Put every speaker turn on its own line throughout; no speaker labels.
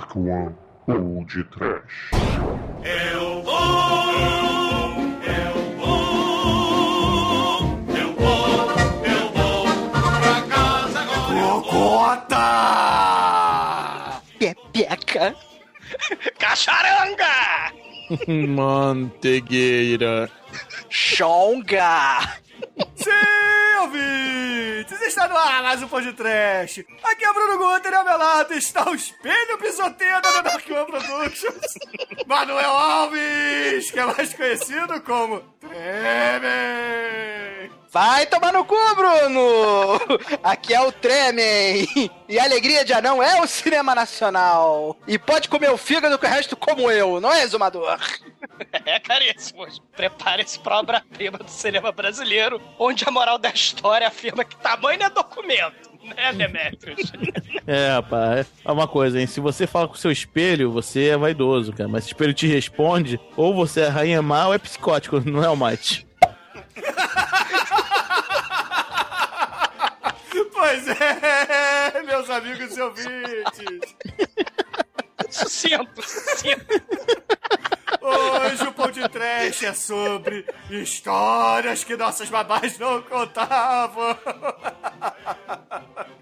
Dark One ou de Trash.
Eu vou, eu vou, eu vou, eu vou pra casa agora.
Cocota!
Pepeca.
Cacharanga!
Mantegueira.
Chonga.
Sim, ouvintes! Está no ar mais um Pão de Trash. Aqui é o Bruno Guter e ao meu lado está o espelho pisoteiro da Dark One Productions, Manuel Alves, que é mais conhecido como Tremen.
Vai tomar no cu, Bruno! Aqui é o Tremen! E a alegria de anão é o cinema nacional! E pode comer o fígado que o resto como eu, não é, exumador?
É, caríssimos. Prepare-se pra obra-prima do cinema brasileiro, onde a moral da história afirma que tamanho é documento. Né, Demetrius?
É, rapaz, é uma coisa, hein? Se você fala com o seu espelho, você é vaidoso, cara. Mas se o espelho te responde, ou você é rainha má ou é psicótico, não é o mate.
Pois é, meus amigos e ouvintes.
Sucinto, sucinto.
Hoje o Pão de Trash é sobre histórias que nossas babás não contavam.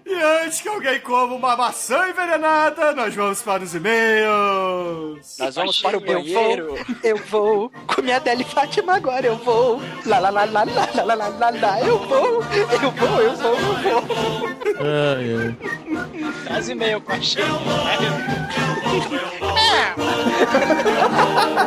E antes que alguém coma uma maçã envenenada, nós vamos para os e-mails.
Nós vamos para o
Eu
banheiro. Eu vou comer a Deli Fátima agora, eu vou. Lá, lá, lá, lá, lá, lá, lá, lá, lá, eu vou. Eu vou, eu vou, eu vou.
Ai, ai.
Vou, vou, vou.
E-mail. Tan, tan,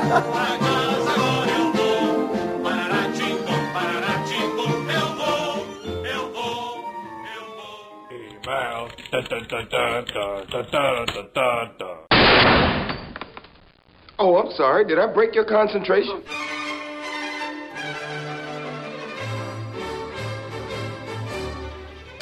Oh, I'm sorry. Did I break your concentration?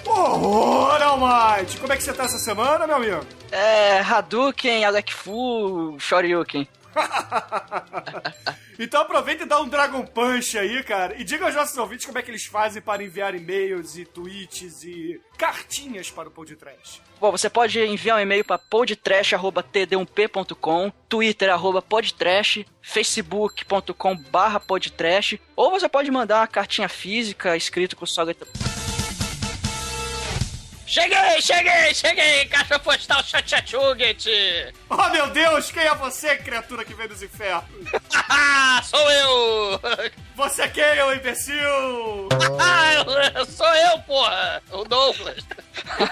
Horror, Almighty! Como é que você tá essa semana, meu amigo?
É, Hadouken, Alec Fu, Shoryuken.
Então aproveita e dá um Dragon Punch aí, cara, e diga aos nossos ouvintes como é que eles fazem para enviar e-mails e tweets e cartinhas para o Pão de Trash.
Bom, você pode enviar um e-mail para podtrash.td1p.com, twitter arroba podtrash, facebook.com barra podtrash, ou você pode mandar uma cartinha física escrito com letra...
Cheguei, cheguei, cheguei! Caixa postal Chachachuget!
Oh, meu Deus, quem é você, criatura que vem dos infernos?
Ah, sou eu!
Você quem, ô imbecil?
Ah, eu- sou eu, porra! O Douglas!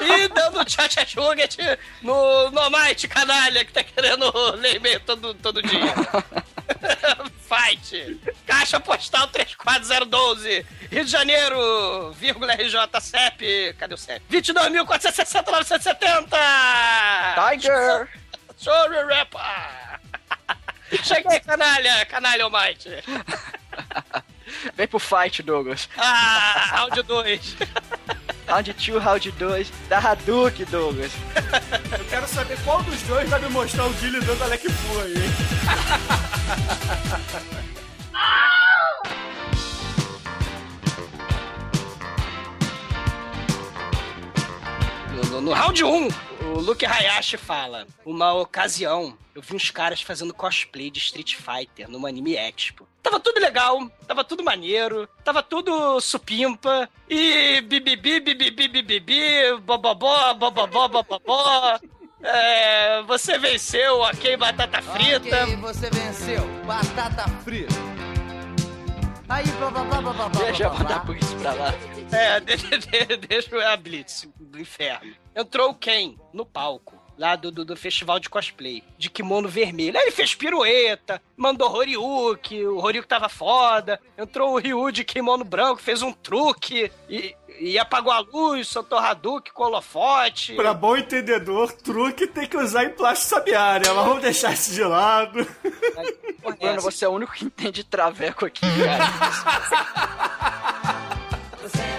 E dando Chachachuget no Nomite, canalha, que tá querendo ler e-mail todo, todo dia. Fight! Caixa postal 34012, Rio de Janeiro, vírgula RJ CEP. Cadê o CEP? 22.460.970!
Tiger!
Sorry, rapper! Cheguei, canalha! Canalha, Almighty!
Vem pro fight, Douglas.
Ah, round 2.
Round 2, round 2, da Hadouken, Douglas.
Eu quero saber qual dos dois vai me mostrar o Dilly dando Alec Fu aí. hein?
No, no- no round 1, o Luke Hayashi fala: Uma ocasião, eu vi uns caras fazendo cosplay de Street Fighter numa anime expo. Tava tudo legal, tava tudo maneiro, tava tudo supimpa, e bibibi, bibibi, bibibi, bobobó, bobobó, bobobó. É, você venceu, ok, batata frita.
Ok, você venceu. Batata frita. Aí, blá, blá, blá, blá, blá, blá,
Deixa eu mandar por isso pra lá.
É, de- de- de- deixa eu a Blitz do inferno. Entrou o Ken no palco. Lá do, do, do festival de cosplay, de kimono vermelho. Aí ele fez pirueta, mandou Horyuki, o Horyuki tava foda. Entrou o Ryu de kimono branco, fez um truque e, e apagou a luz, soltou Hadouken com holofote.
Pra bom entendedor, truque tem que usar em plástico sabiá, né? Mas vamos deixar isso de lado.
Porra,
Bruno,
essa?
você é o único que entende traveco aqui, cara.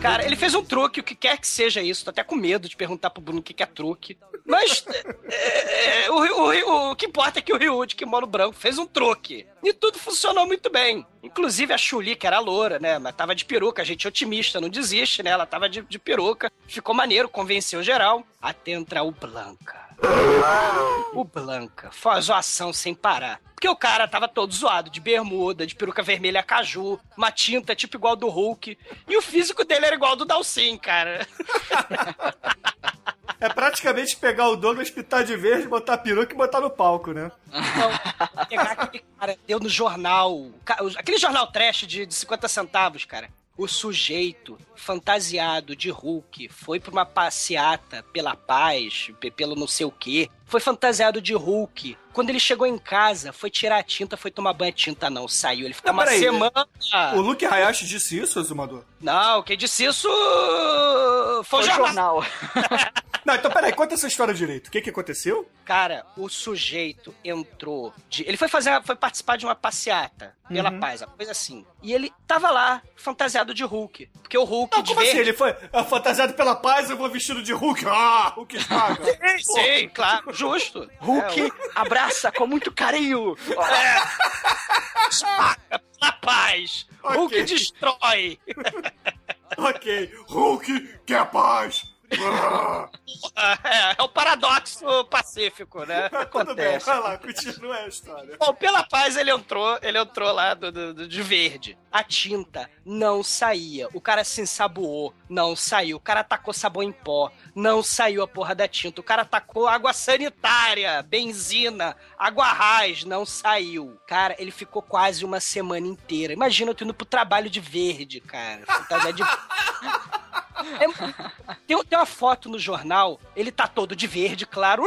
Cara, ele fez um truque, o que quer que seja isso. Tô até com medo de perguntar pro Bruno o que que é truque. Mas é, é, o, o- o que importa é que o Ryu de Kimono Branco fez um truque. E tudo funcionou muito bem. Inclusive a Chuli, que era loura, né? Mas tava de peruca. A gente é otimista, não desiste, né? Ela tava de, de peruca. Ficou maneiro, convenceu geral. Até entrar o Blanca. O Blanca faz a ação sem parar. Porque o cara tava todo zoado, de bermuda, de peruca vermelha caju, uma tinta tipo igual do Hulk. E o físico dele era igual ao do Dalsin, cara.
É praticamente pegar o Douglas, pitar de verde, botar peruca e botar no palco, né?
Então, pegar aquele cara, deu no jornal, aquele jornal trash de, de 50 centavos, cara. O sujeito fantasiado de Hulk foi pra uma passeata pela paz, pe- pelo não sei o quê. Foi fantasiado de Hulk. Quando ele chegou em casa, foi tirar a tinta, foi tomar banho. A tinta não saiu. Ele ficou
Não,
uma
peraí,
semana.
O Luke Hayashi disse isso, Azumador?
Não, quem disse isso foi o
Foi
jornal.
jornal.
Não, então peraí, conta essa história direito. O que que aconteceu?
Cara, o sujeito entrou. De... Ele foi fazer, foi participar de uma passeata pela paz, uma coisa assim. E ele tava lá, fantasiado de Hulk. Porque o Hulk
Não,
de
como
verde.
assim? Ele foi ah, fantasiado pela paz, eu vou vestido de Hulk. Ah, Hulk.
Sim, sim, claro, justo.
Hulk abraça com muito carinho.
Esmaga pela paz.
Ok.
Hulk destrói.
ok, Hulk quer paz.
É, é o paradoxo pacífico, né?
tudo bem, vai lá, continua a história.
Bom, pela paz ele entrou, ele entrou lá do, do- de verde. A tinta não saía. O cara se ensaboou, não saiu. O cara tacou sabão em pó, não saiu a porra da tinta. O cara tacou água sanitária, benzina, água raiz, não saiu. Cara, ele ficou quase uma semana inteira. Imagina eu tô indo pro trabalho de verde, cara. Fantasia de... É- tem, tem uma foto no jornal, ele tá todo de verde, claro,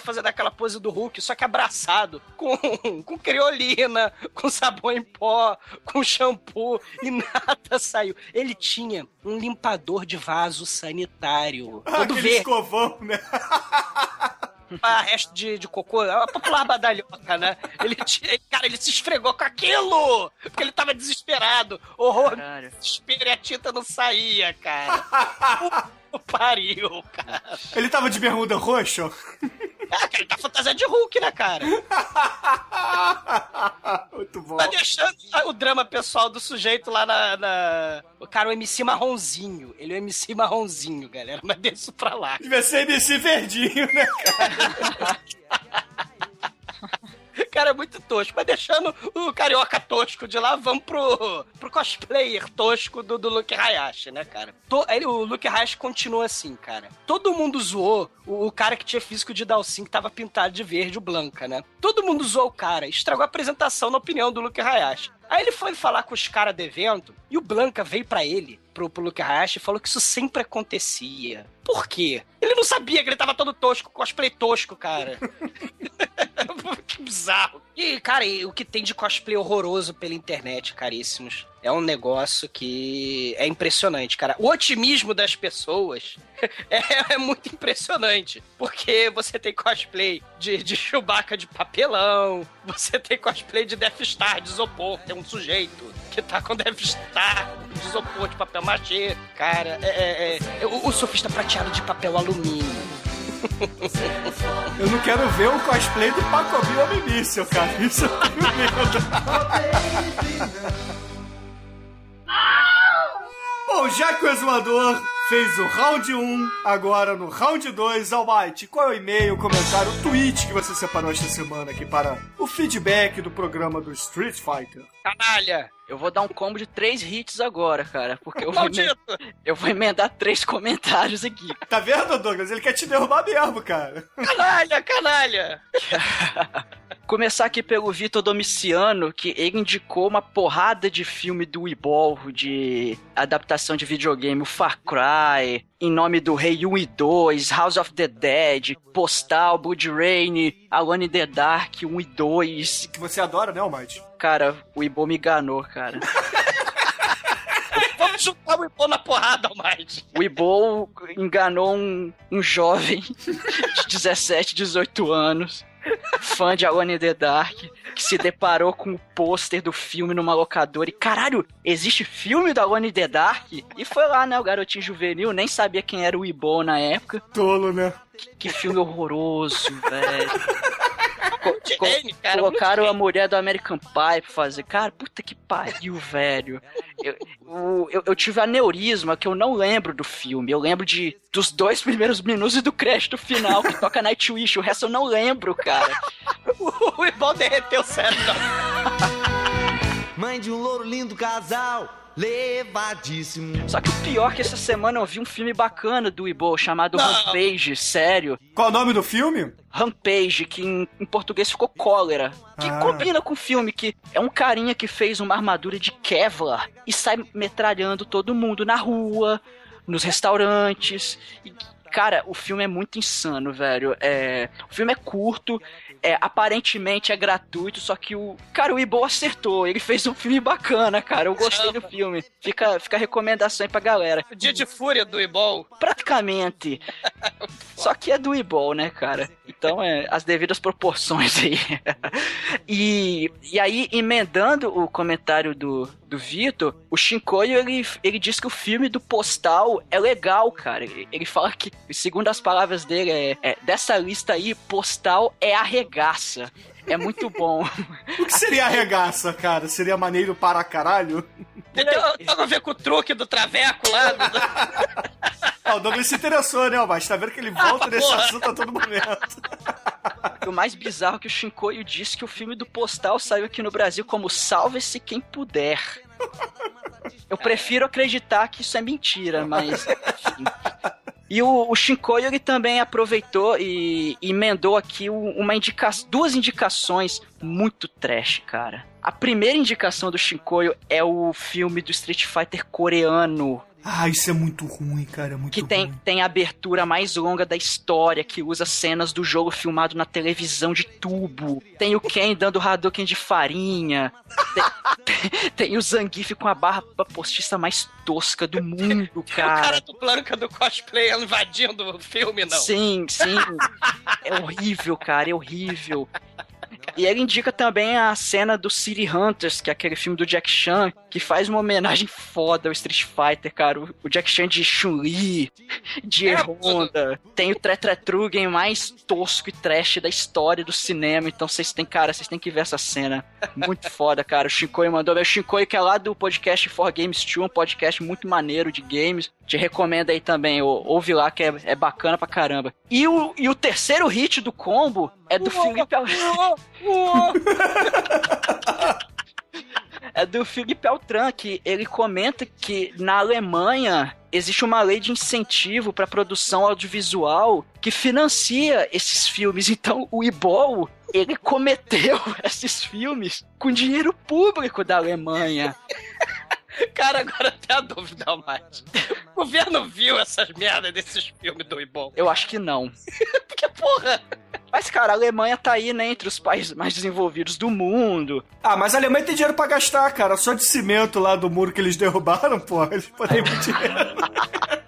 fazendo aquela pose do Hulk, só que abraçado, com, com criolina, com sabão em pó, com shampoo, e nada saiu. Ele tinha um limpador de vaso sanitário,
Ah,
todo
aquele
verde,
escovão, né?
ah, resto de, de cocô, a popular badalhoca, né? Ele cara, ele se esfregou com aquilo, porque ele tava desesperado, horror,
Caralho.
desespero e a tinta não saía, cara. Pariu, cara.
Ele tava de bermuda roxa?
Ah, cara, ele tá fantasiado de Hulk, né, cara?
Muito bom.
Tá deixando o drama pessoal do sujeito lá na, na- O cara, o MC marronzinho. Ele é o MC marronzinho, galera. Mas deixa isso pra lá.
Devia ser MC verdinho, né?
Cara, é muito tosco. Mas deixando o carioca tosco de lá, vamos pro, pro cosplayer tosco do, do Luke Hayashi, né, cara? To- ele, o Luke Hayashi continua assim, cara. Todo mundo zoou o, o cara que tinha físico de Dalsin, que tava pintado de verde, o Blanca, né? Todo mundo zoou o cara. Estragou a apresentação na opinião do Luke Hayashi. Aí ele foi falar com os caras do evento e o Blanca veio pra ele, pro, pro Luke Hayashi, e falou que isso sempre acontecia. Por quê? Ele não sabia que ele tava todo tosco, cosplay tosco, cara. que bizarro. E, cara, e o que tem de cosplay horroroso pela internet, caríssimos, é um negócio que é impressionante, cara. O otimismo das pessoas é, é muito impressionante. Porque você tem cosplay de, de Chewbacca de papelão, você tem cosplay de Death Star de isopor, tem um sujeito que tá com Death Star de isopor de papel machê. Cara, é, é- é- o, o surfista prateado de papel alumínio.
Eu não quero ver o cosplay do Pacobi Homem Míssel, cara. Isso eu tenho medo. Bom, já que o exumador fez o round 1, agora no round 2, Almighty, qual é o e-mail, comentário, o tweet que você separou esta semana aqui para o feedback do programa do Street Fighter?
Canalha!
Eu vou dar um combo de três hits agora, cara. Porque eu vou, emen-
Maldito!
eu vou emendar três comentários aqui.
Tá vendo, Douglas? Ele quer te derrubar mesmo, cara.
Canalha, canalha!
Começar aqui pelo Vitor Domiciano, que ele indicou uma porrada de filme do Weebol, de adaptação de videogame, o Far Cry, Em Nome do Rei 1 e 2, House of the Dead, Postal, Blood Rain, Alone in the Dark 1 e 2.
Que você adora, né, Almighty?
Cara, o Weebol me enganou, cara.
Vamos chutar o Ipô na porrada, Almighty.
O Weebol enganou um, um jovem de 17, 18 anos. fã de Alone in the Dark, que se deparou com o pôster do filme numa locadora e, caralho, existe filme do Alone in the Dark? E foi lá, né, o garotinho juvenil, nem sabia quem era o Ibo na época.
Tolo, né?
Que filme horroroso, velho. Co-
Jane, cara,
colocaram a mulher do American Pie pra fazer. Cara, puta que pariu, velho. Eu, o- eu, eu tive aneurisma que eu não lembro do filme. Eu lembro de dos dois primeiros minutos e do crédito final que toca Nightwish. O resto eu não lembro, cara.
O, Ibol derreteu o cérebro.
Mãe de um louro lindo casal, levadíssimo.
Só que o pior é que essa semana eu vi um filme bacana do Ibo chamado
Não.
Rampage, sério.
Qual o nome do filme?
Rampage, que em, em português ficou cólera. Que
Ah.
combina com o filme, que é um carinha que fez uma armadura de Kevlar e sai metralhando todo mundo na rua, nos restaurantes. E, cara, o filme é muito insano, velho. É, o filme é curto, é, aparentemente é gratuito, só que o. Cara, o Ibo acertou. Ele fez um filme bacana, cara. Eu gostei do filme. Fica, fica a recomendação aí pra galera.
O dia de fúria do Ibol.
Praticamente. Só que é do Ibol, né, cara? Então é as devidas proporções aí. e, e aí, emendando o comentário do, do Vitor, o Shinkoio, ele, ele diz que o filme do Postal é legal, cara. Ele, ele fala que, segundo as palavras dele, é, é, dessa lista aí, Postal é arregaça. É muito bom.
O que seria arregaça, cara? Seria maneiro para caralho?
Tem, tem a ver com o truque do traveco lá. do- do-
Ah, o Douglas se interessou, né, mas tá vendo que ele volta
Ah,
nesse
porra.
assunto a todo momento.
O mais bizarro é que o Shinkoio disse que o filme do Postal saiu aqui no Brasil como Salve-se Quem Puder. Eu prefiro acreditar que isso é mentira, mas. enfim. E o, o Shinkoio ele também aproveitou e emendou aqui uma indica duas indicações muito trash, cara. A primeira indicação do Shinkoio é o filme do Street Fighter coreano,
Ah, isso é muito ruim, cara. É muito
que tem,
ruim.
tem a abertura mais longa da história, que usa cenas do jogo filmado na televisão de tubo. Tem o Ken dando Hadouken de farinha. Tem, tem- tem o Zangief com a barra postiça mais tosca do mundo,
O cara
cara.
do do cosplay invadindo o filme, não.
Sim, sim. É horrível, cara, é horrível. E ele indica também a cena do City Hunters, que é aquele filme do Jack Chan, que faz uma homenagem foda ao Street Fighter, cara. O Jack Chan de Chun-Li, de
É,
Honda. Tem o Tretretrugen mais tosco e trash da história do cinema. Então vocês têm, cara, vocês têm que ver essa cena. Muito foda, cara. O Shinkoi mandou. O Shinkoi, que é lá do podcast For Games 2, um podcast muito maneiro de games. Te recomendo aí também. ou- Ouve lá que é, é bacana pra caramba. E o, e o terceiro hit do combo é do Felipe Al... é do Felipe Altran, que ele comenta que na Alemanha existe uma lei de incentivo para produção audiovisual que financia esses filmes. Então o Ibol, ele cometeu esses filmes com dinheiro público da Alemanha.
Cara, agora tem a dúvida mais. O governo viu essas merdas desses filmes do Ibol.
Eu acho que não.
Porque, porra,
Mas, cara, a Alemanha tá aí, né, entre os países mais desenvolvidos do mundo.
Ah, mas a Alemanha tem dinheiro pra gastar, cara. Só de cimento lá do muro que eles derrubaram, pô. Eles podem ter dinheiro.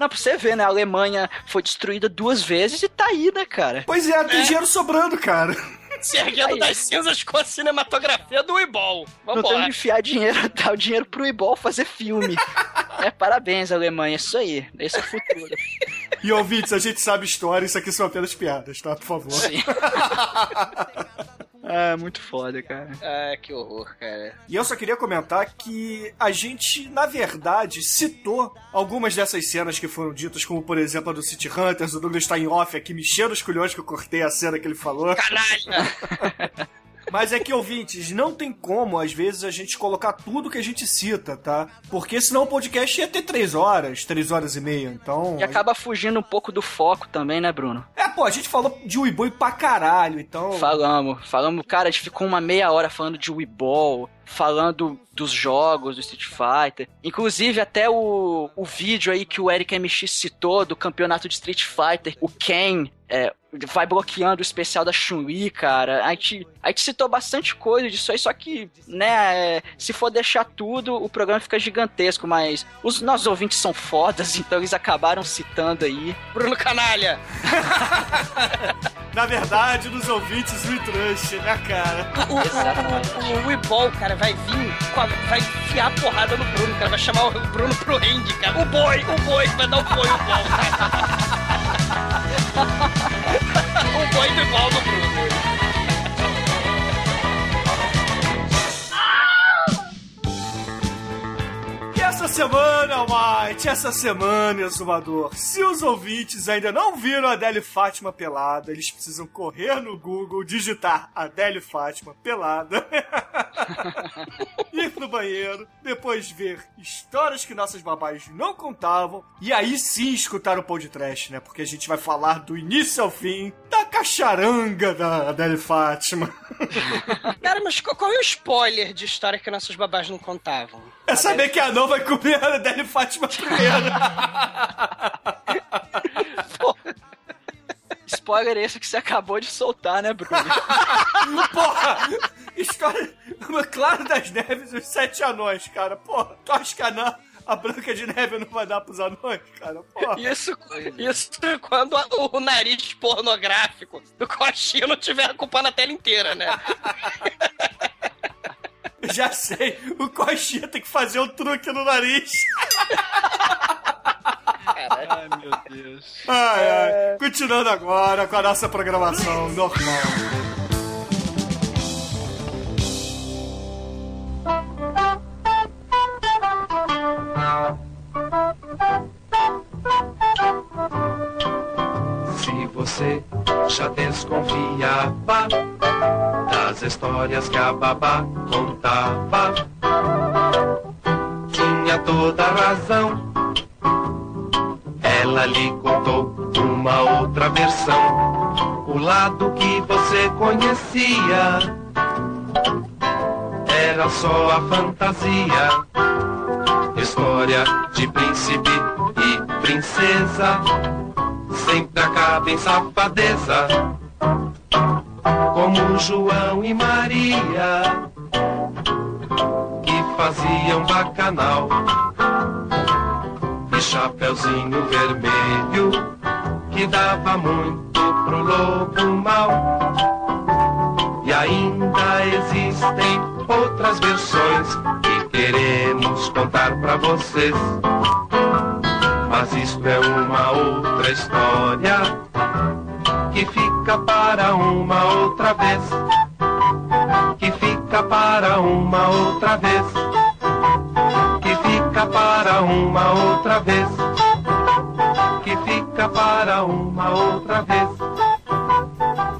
Não, pra você ver, né, a Alemanha foi destruída duas vezes e tá aí, né, cara?
Pois é, tem
É.
dinheiro sobrando, cara.
se erguendo
Aí.
das cinzas com a cinematografia do Ibol.
Não tem
Vambora.
onde enfiar dinheiro, dar o dinheiro pro Ibol fazer filme. é, parabéns, Alemanha, isso aí. Esse é o futuro.
E ouvintes, a gente sabe história, isso aqui são apenas piadas, tá? Por favor.
Sim. É, muito foda, cara.
Ah, que horror, cara.
E eu só queria comentar que a gente, na verdade, citou algumas dessas cenas que foram ditas, como por exemplo a do City Hunters, o Douglas está em off aqui, mexendo os culhões que eu cortei a cena que ele falou.
Canalha!
Mas é que, ouvintes, não tem como, às vezes, a gente colocar tudo que a gente cita, tá? Porque senão o podcast ia ter três horas, três horas e meia, então...
E acaba fugindo um pouco do foco também, né, Bruno?
É, pô, a gente falou de Uiboi pra caralho, então...
Falamos, falamos, cara, a gente ficou uma meia hora falando de Weeball. Falando dos jogos do Street Fighter. Inclusive, até o, o vídeo aí que o Eric MX citou do campeonato de Street Fighter, o Ken. É, vai bloqueando o especial da Chun-Li, cara. A gente, a gente citou bastante coisa disso aí, só que, né, é, se for deixar tudo, o programa fica gigantesco, mas os nossos ouvintes são fodas, então eles acabaram citando aí. Bruno Canalha!
Na verdade, nos ouvintes, o Trush, né, cara?
O, o, o, o Weeball, cara, vai vir, vai enfiar a porrada no Bruno, cara. Vai chamar o Bruno pro ringue, cara. O boi, o boi, vai dar o boi, o cara. o boi do igual
essa semana, Almighty, essa semana, Exumador, se os ouvintes ainda não viram a Adele Fátima pelada, eles precisam correr no Google, digitar Adele Fátima pelada, ir no banheiro, depois ver histórias que nossas babás não contavam, e aí sim escutar o podcast, né? Porque a gente vai falar do início ao fim da cacharanga da Adele Fátima.
Cara, mas qual, é o spoiler de história que nossos babás não contavam?
É saber que a Anão vai comer a Adele Fátima primeiro.
Spoiler esse que você acabou de soltar, né, Bruno?
Porra! História. Claro das Neves e os sete anões, cara. Porra, tu acha que a, Ana- a Branca de Neve não vai dar pros anões, cara? Porra.
Isso, isso quando a- o nariz pornográfico do coxinho não tiver ocupando a tela inteira, né?
Já sei, o Coxinha tem que fazer um truque no nariz.
Ai, meu Deus.
Ai, ai. Continuando agora com a nossa programação normal.
Se você já desconfiava histórias que a babá contava, tinha toda razão. Ela lhe contou uma outra versão, o lado que você conhecia era só a fantasia. História de príncipe e princesa sempre acaba em safadeza. Como João e Maria, que faziam bacanal. E Chapeuzinho Vermelho, que dava muito pro lobo mau. E ainda existem outras versões que queremos contar pra vocês. Mas isto é uma outra história fica para uma outra vez. Que fica para uma outra vez. Que fica para uma outra vez. Que fica para uma outra vez.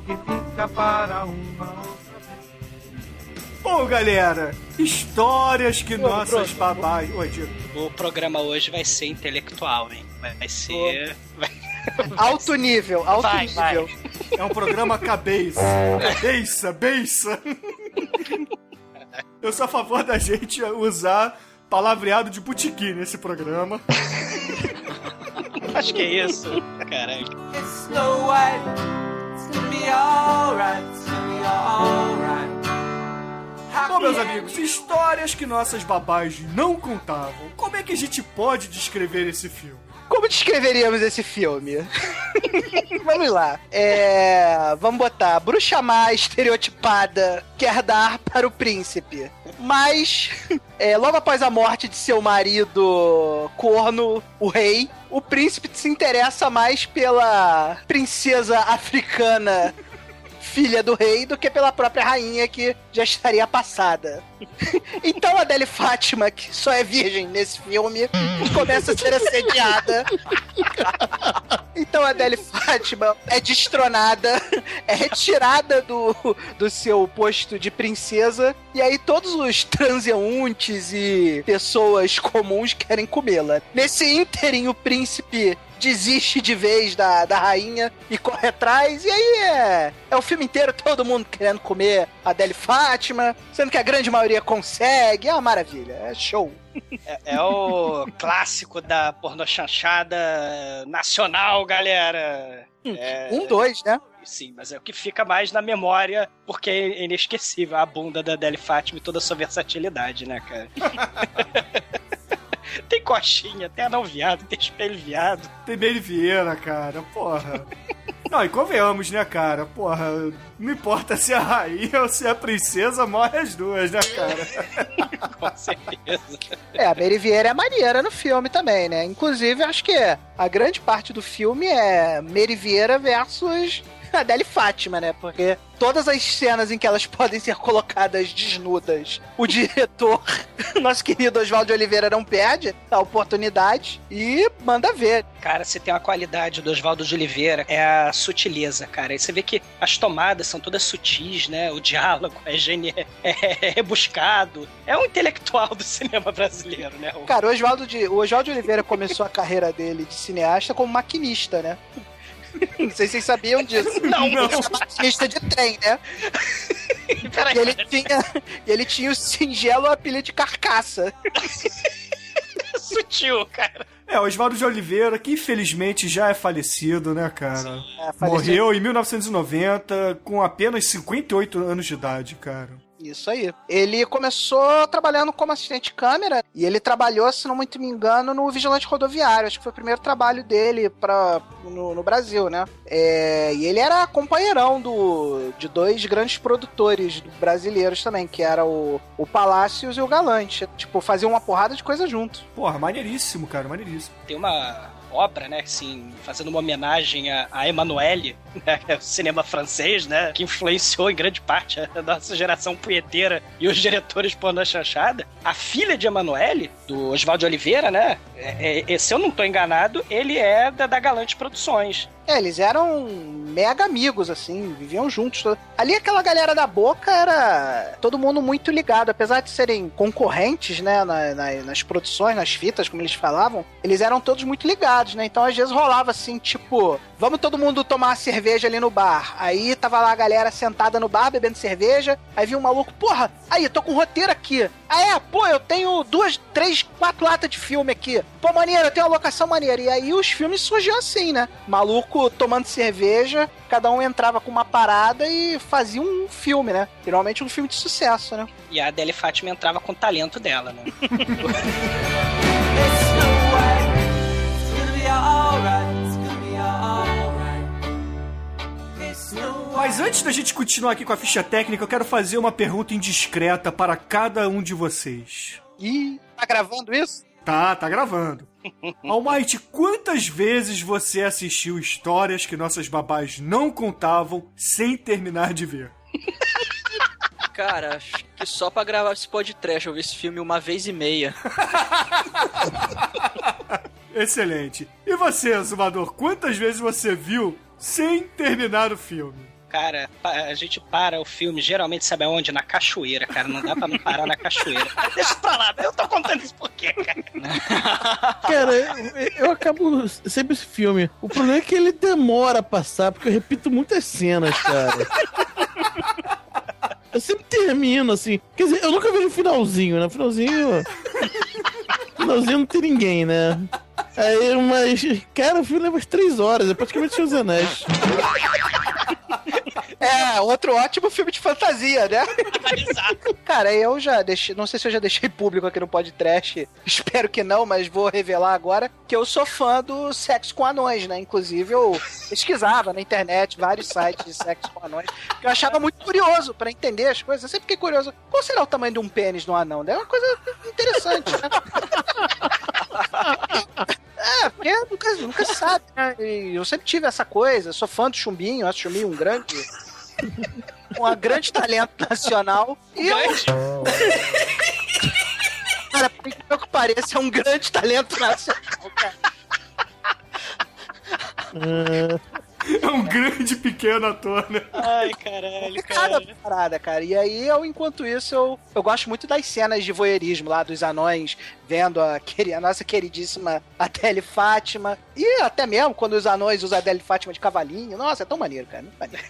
Que fica para uma outra vez.
Bom, galera, histórias que nossas babás. Oi, Diego.
O programa hoje vai ser intelectual, hein? Vai vai ser. vai-
Alto nível, alto
Vai,
nível.
É um programa cabeça. Cabeça, beça. Eu sou a favor da gente usar palavreado de botequim nesse programa.
Acho que é isso. Caralho.
It's Snow White. It's gonna be alright. It's gonna be alright.
Bom, meus amigos, histórias que nossas babás não contavam. Como é que a gente pode descrever esse filme?
Como descreveríamos esse filme? vamos lá. É. Vamos botar. Bruxa má estereotipada quer dar para o príncipe. Mas, é, logo após a morte de seu marido corno, o rei, o príncipe se interessa mais pela princesa africana filha do rei do que pela própria rainha que já estaria passada. Então a Adele Fátima, que só é virgem nesse filme, começa a ser assediada. Então a Adele Fátima é destronada, é retirada do, do seu posto de princesa, e aí todos os transeuntes e pessoas comuns querem comê-la. Nesse ínterim, o príncipe desiste de vez da, da rainha e corre atrás. E aí é, é o filme inteiro todo mundo querendo comer a Adele Fátima, sendo que a grande maioria consegue. É uma maravilha, é show.
É, é o clássico da pornochanchada nacional, galera. É,
Um, dois, né?
Sim, mas é o que fica mais na memória, porque é inesquecível a bunda da Adele Fátima e toda a sua versatilidade, né, cara? tem coxinha, tem anão viado, tem espelho viado.
Tem Beli Vieira, cara, porra. Não, e convenhamos, né, cara? Porra, não importa se é a rainha ou se é a princesa, morre as duas, né, cara?
Com certeza.
É, a Mary Vieira é maneira no filme também, né? Inclusive, acho que a grande parte do filme é Mary Vieira versus Adele Fátima, né? Porque todas as cenas em que elas podem ser colocadas desnudas, o diretor, nosso querido Oswaldo Oliveira, não perde a oportunidade e manda ver.
Cara, você tem uma qualidade do Oswaldo de Oliveira, é a sutileza, cara. E você vê que as tomadas são todas sutis, né? O diálogo é, geni... é rebuscado. É um intelectual do cinema brasileiro, né?
Cara, o Oswaldo de, o Oswaldo de Oliveira começou a carreira dele de cineasta como maquinista, né? Não sei se vocês sabiam disso.
Não,
Ele era maquinista de trem, né?
Peraí,
E ele tinha, e ele tinha o singelo apelido de carcaça.
sutil, cara.
É, o Oswaldo de Oliveira, que infelizmente já é falecido, né, cara?
É, faleceu-
Morreu em 1990 com apenas 58 anos de idade, cara.
Isso aí. Ele começou trabalhando como assistente de câmera e ele trabalhou, se não muito me engano, no Vigilante Rodoviário. Acho que foi o primeiro trabalho dele pra, no, no Brasil, né? É, e ele era companheirão do, de dois grandes produtores brasileiros também, que era o, o Palácios e o Galante. Tipo, faziam uma porrada de coisa junto.
Porra, maneiríssimo, cara, maneiríssimo.
Tem uma obra, né, assim, fazendo uma homenagem a, a Emanuele, né, é o cinema francês, né, que influenciou em grande parte a nossa geração punheteira e os diretores pornô chanchada. A filha de Emanuele, do Oswaldo Oliveira, né, é- é- se eu não tô enganado, ele é da, da Galante Produções.
É, eles eram mega amigos, assim, viviam juntos. Ali aquela galera da boca era todo mundo muito ligado, apesar de serem concorrentes, né, na- na- nas produções, nas fitas, como eles falavam, eles eram todos muito ligados, né? Então às vezes rolava assim, tipo, vamos todo mundo tomar uma cerveja ali no bar. Aí tava lá a galera sentada no bar bebendo cerveja, aí vinha um maluco, porra, aí, tô com um roteiro aqui. Ah, é, pô, eu tenho duas, três, quatro latas de filme aqui. Pô, maneiro, eu tenho uma locação maneira. E aí os filmes surgiam assim, né? Maluco tomando cerveja, cada um entrava com uma parada e fazia um filme, né? Geralmente um filme de sucesso, né?
E a Adele Fátima entrava com o talento dela, né?
Mas antes da gente continuar aqui com a ficha técnica, eu quero fazer uma pergunta indiscreta para cada um de vocês.
Ih, tá gravando isso?
Tá, tá gravando. Almighty, quantas vezes você assistiu histórias que nossas babás não contavam sem terminar de ver?
Cara, acho que só pra gravar esse podcast eu vi esse filme uma vez e meia.
Excelente. E você, Zumador, quantas vezes você viu sem terminar o filme?
Cara, a gente para o filme, geralmente sabe aonde? Na cachoeira, cara. Não dá pra não parar na cachoeira. Deixa pra lá, eu tô contando isso por quê, cara?
Cara, eu, eu acabo sempre esse filme. O problema é que ele demora a passar, porque eu repito muitas cenas, cara. Eu sempre termino assim. Quer dizer, eu nunca vejo o finalzinho, né? Finalzinho. finalzinho não tem ninguém, né? Aí, mas. Cara, o filme leva umas três horas, é praticamente Seus Anéis.
É, outro ótimo filme de fantasia, né? Cara, eu já deixei, não sei se eu já deixei público aqui no podcast, espero que não, mas vou revelar agora que eu sou fã do sexo com anões, né? Inclusive eu pesquisava na internet vários sites de sexo com anões, que eu achava muito curioso pra entender as coisas. Eu sempre fiquei curioso, qual será o tamanho de um pênis de um anão? É uma coisa interessante, né? É, porque nunca, nunca se sabe, né? E eu sempre tive essa coisa, sou fã do Chumbinho, acho Chumbinho um grande. Um grande talento nacional. E eu. Cara, por incrível que pareça, é um grande talento nacional, cara.
É um grande pequeno ator, né?
Ai, caralho,
Cada parada, cara. E aí, eu, enquanto isso, eu, eu gosto muito das cenas de voyeurismo lá, dos anões vendo a, a nossa queridíssima Adele Fátima. E até mesmo quando os anões usam a Adele Fátima de cavalinho. Nossa, é tão maneiro, cara. Muito maneiro.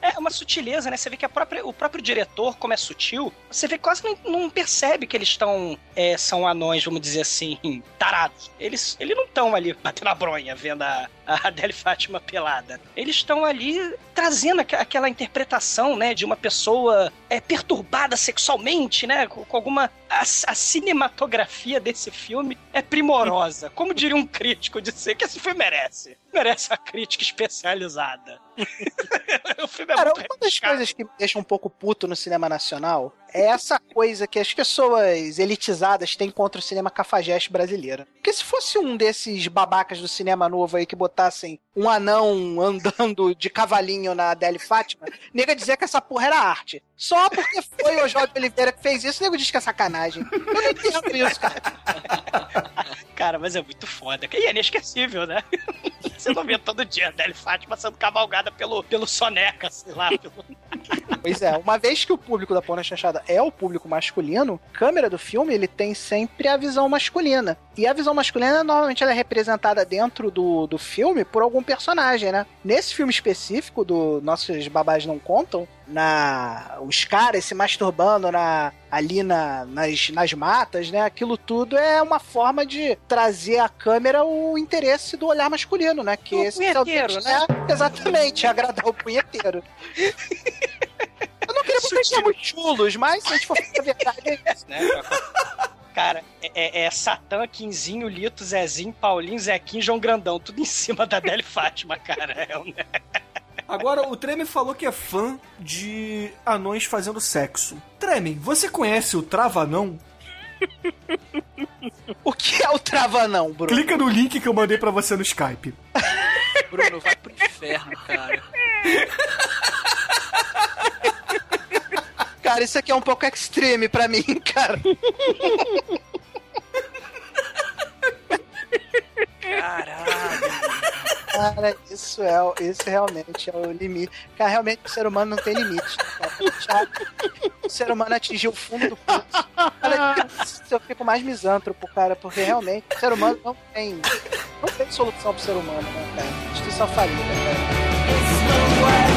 É uma sutileza, né? Você vê que própria- o próprio diretor, como é sutil, você vê quase não, não percebe que eles estão. é, são anões, vamos dizer assim, tarados. Eles, eles não estão ali batendo a bronha, vendo a, a Adele Fátima pelada. Eles estão ali trazendo aquela interpretação, né, de uma pessoa é, perturbada sexualmente, né? Com, alguma. A, a cinematografia desse filme é primorosa. Como diria um crítico dizer que esse filme merece. Merece a crítica especializada. o filme é
Cara,
muito
uma das coisas que me deixa um pouco puto no cinema nacional é essa coisa que as pessoas elitizadas têm contra o cinema cafajeste brasileiro. Porque se fosse um desses babacas do cinema novo aí que botassem um anão andando de cavalinho na Adele Fátima, nega dizer que essa porra era arte. Só porque foi o Jorge Oliveira que fez isso, nego diz que é sacanagem. Eu não entendo isso, cara.
Cara, mas é muito foda. E é inesquecível, né? Você não vê todo dia a Adele Fátima sendo cavalgada pelo, pelo Soneca, sei lá. Pelo...
Pois é, uma vez que o público da porno chanchada é o público masculino, a câmera do filme ele tem sempre a visão masculina. E a visão masculina, normalmente, ela é representada dentro do, do filme por algum personagem, né? Nesse filme específico do Nossos Babás Não Contam, na os caras se masturbando na, ali na, nas, nas matas, né? Aquilo tudo é uma forma de trazer à câmera o interesse do olhar masculino, né? Que
O
esse é o
punheteiro, né?
é, exatamente, agradar o punheteiro. Queria botar termos chulos, mas se a gente for falar a verdade, é isso.
né? Cara, é, é, é Satã, Quinzinho, Lito, Zezinho, Paulinho, Zequinho, João Grandão, tudo em cima da Adele Fátima, cara. É um...
Agora, o Tremen falou que é fã de anões fazendo sexo. Tremen, você conhece o Travanão?
O que é o travanão, Bruno?
Clica no link que eu mandei pra você no Skype.
Bruno, vai pro inferno, cara.
Cara, isso aqui é um pouco extreme pra mim, cara.
Caralho.
Cara, isso é, isso realmente é o limite. Cara, realmente o ser humano não tem limite. Cara. O ser humano atingiu o fundo do poço. Cara, eu fico mais misântropo, cara, porque realmente o ser humano não tem, não tem solução pro ser humano, né, cara? Instituição falida, cara.
It's be alright,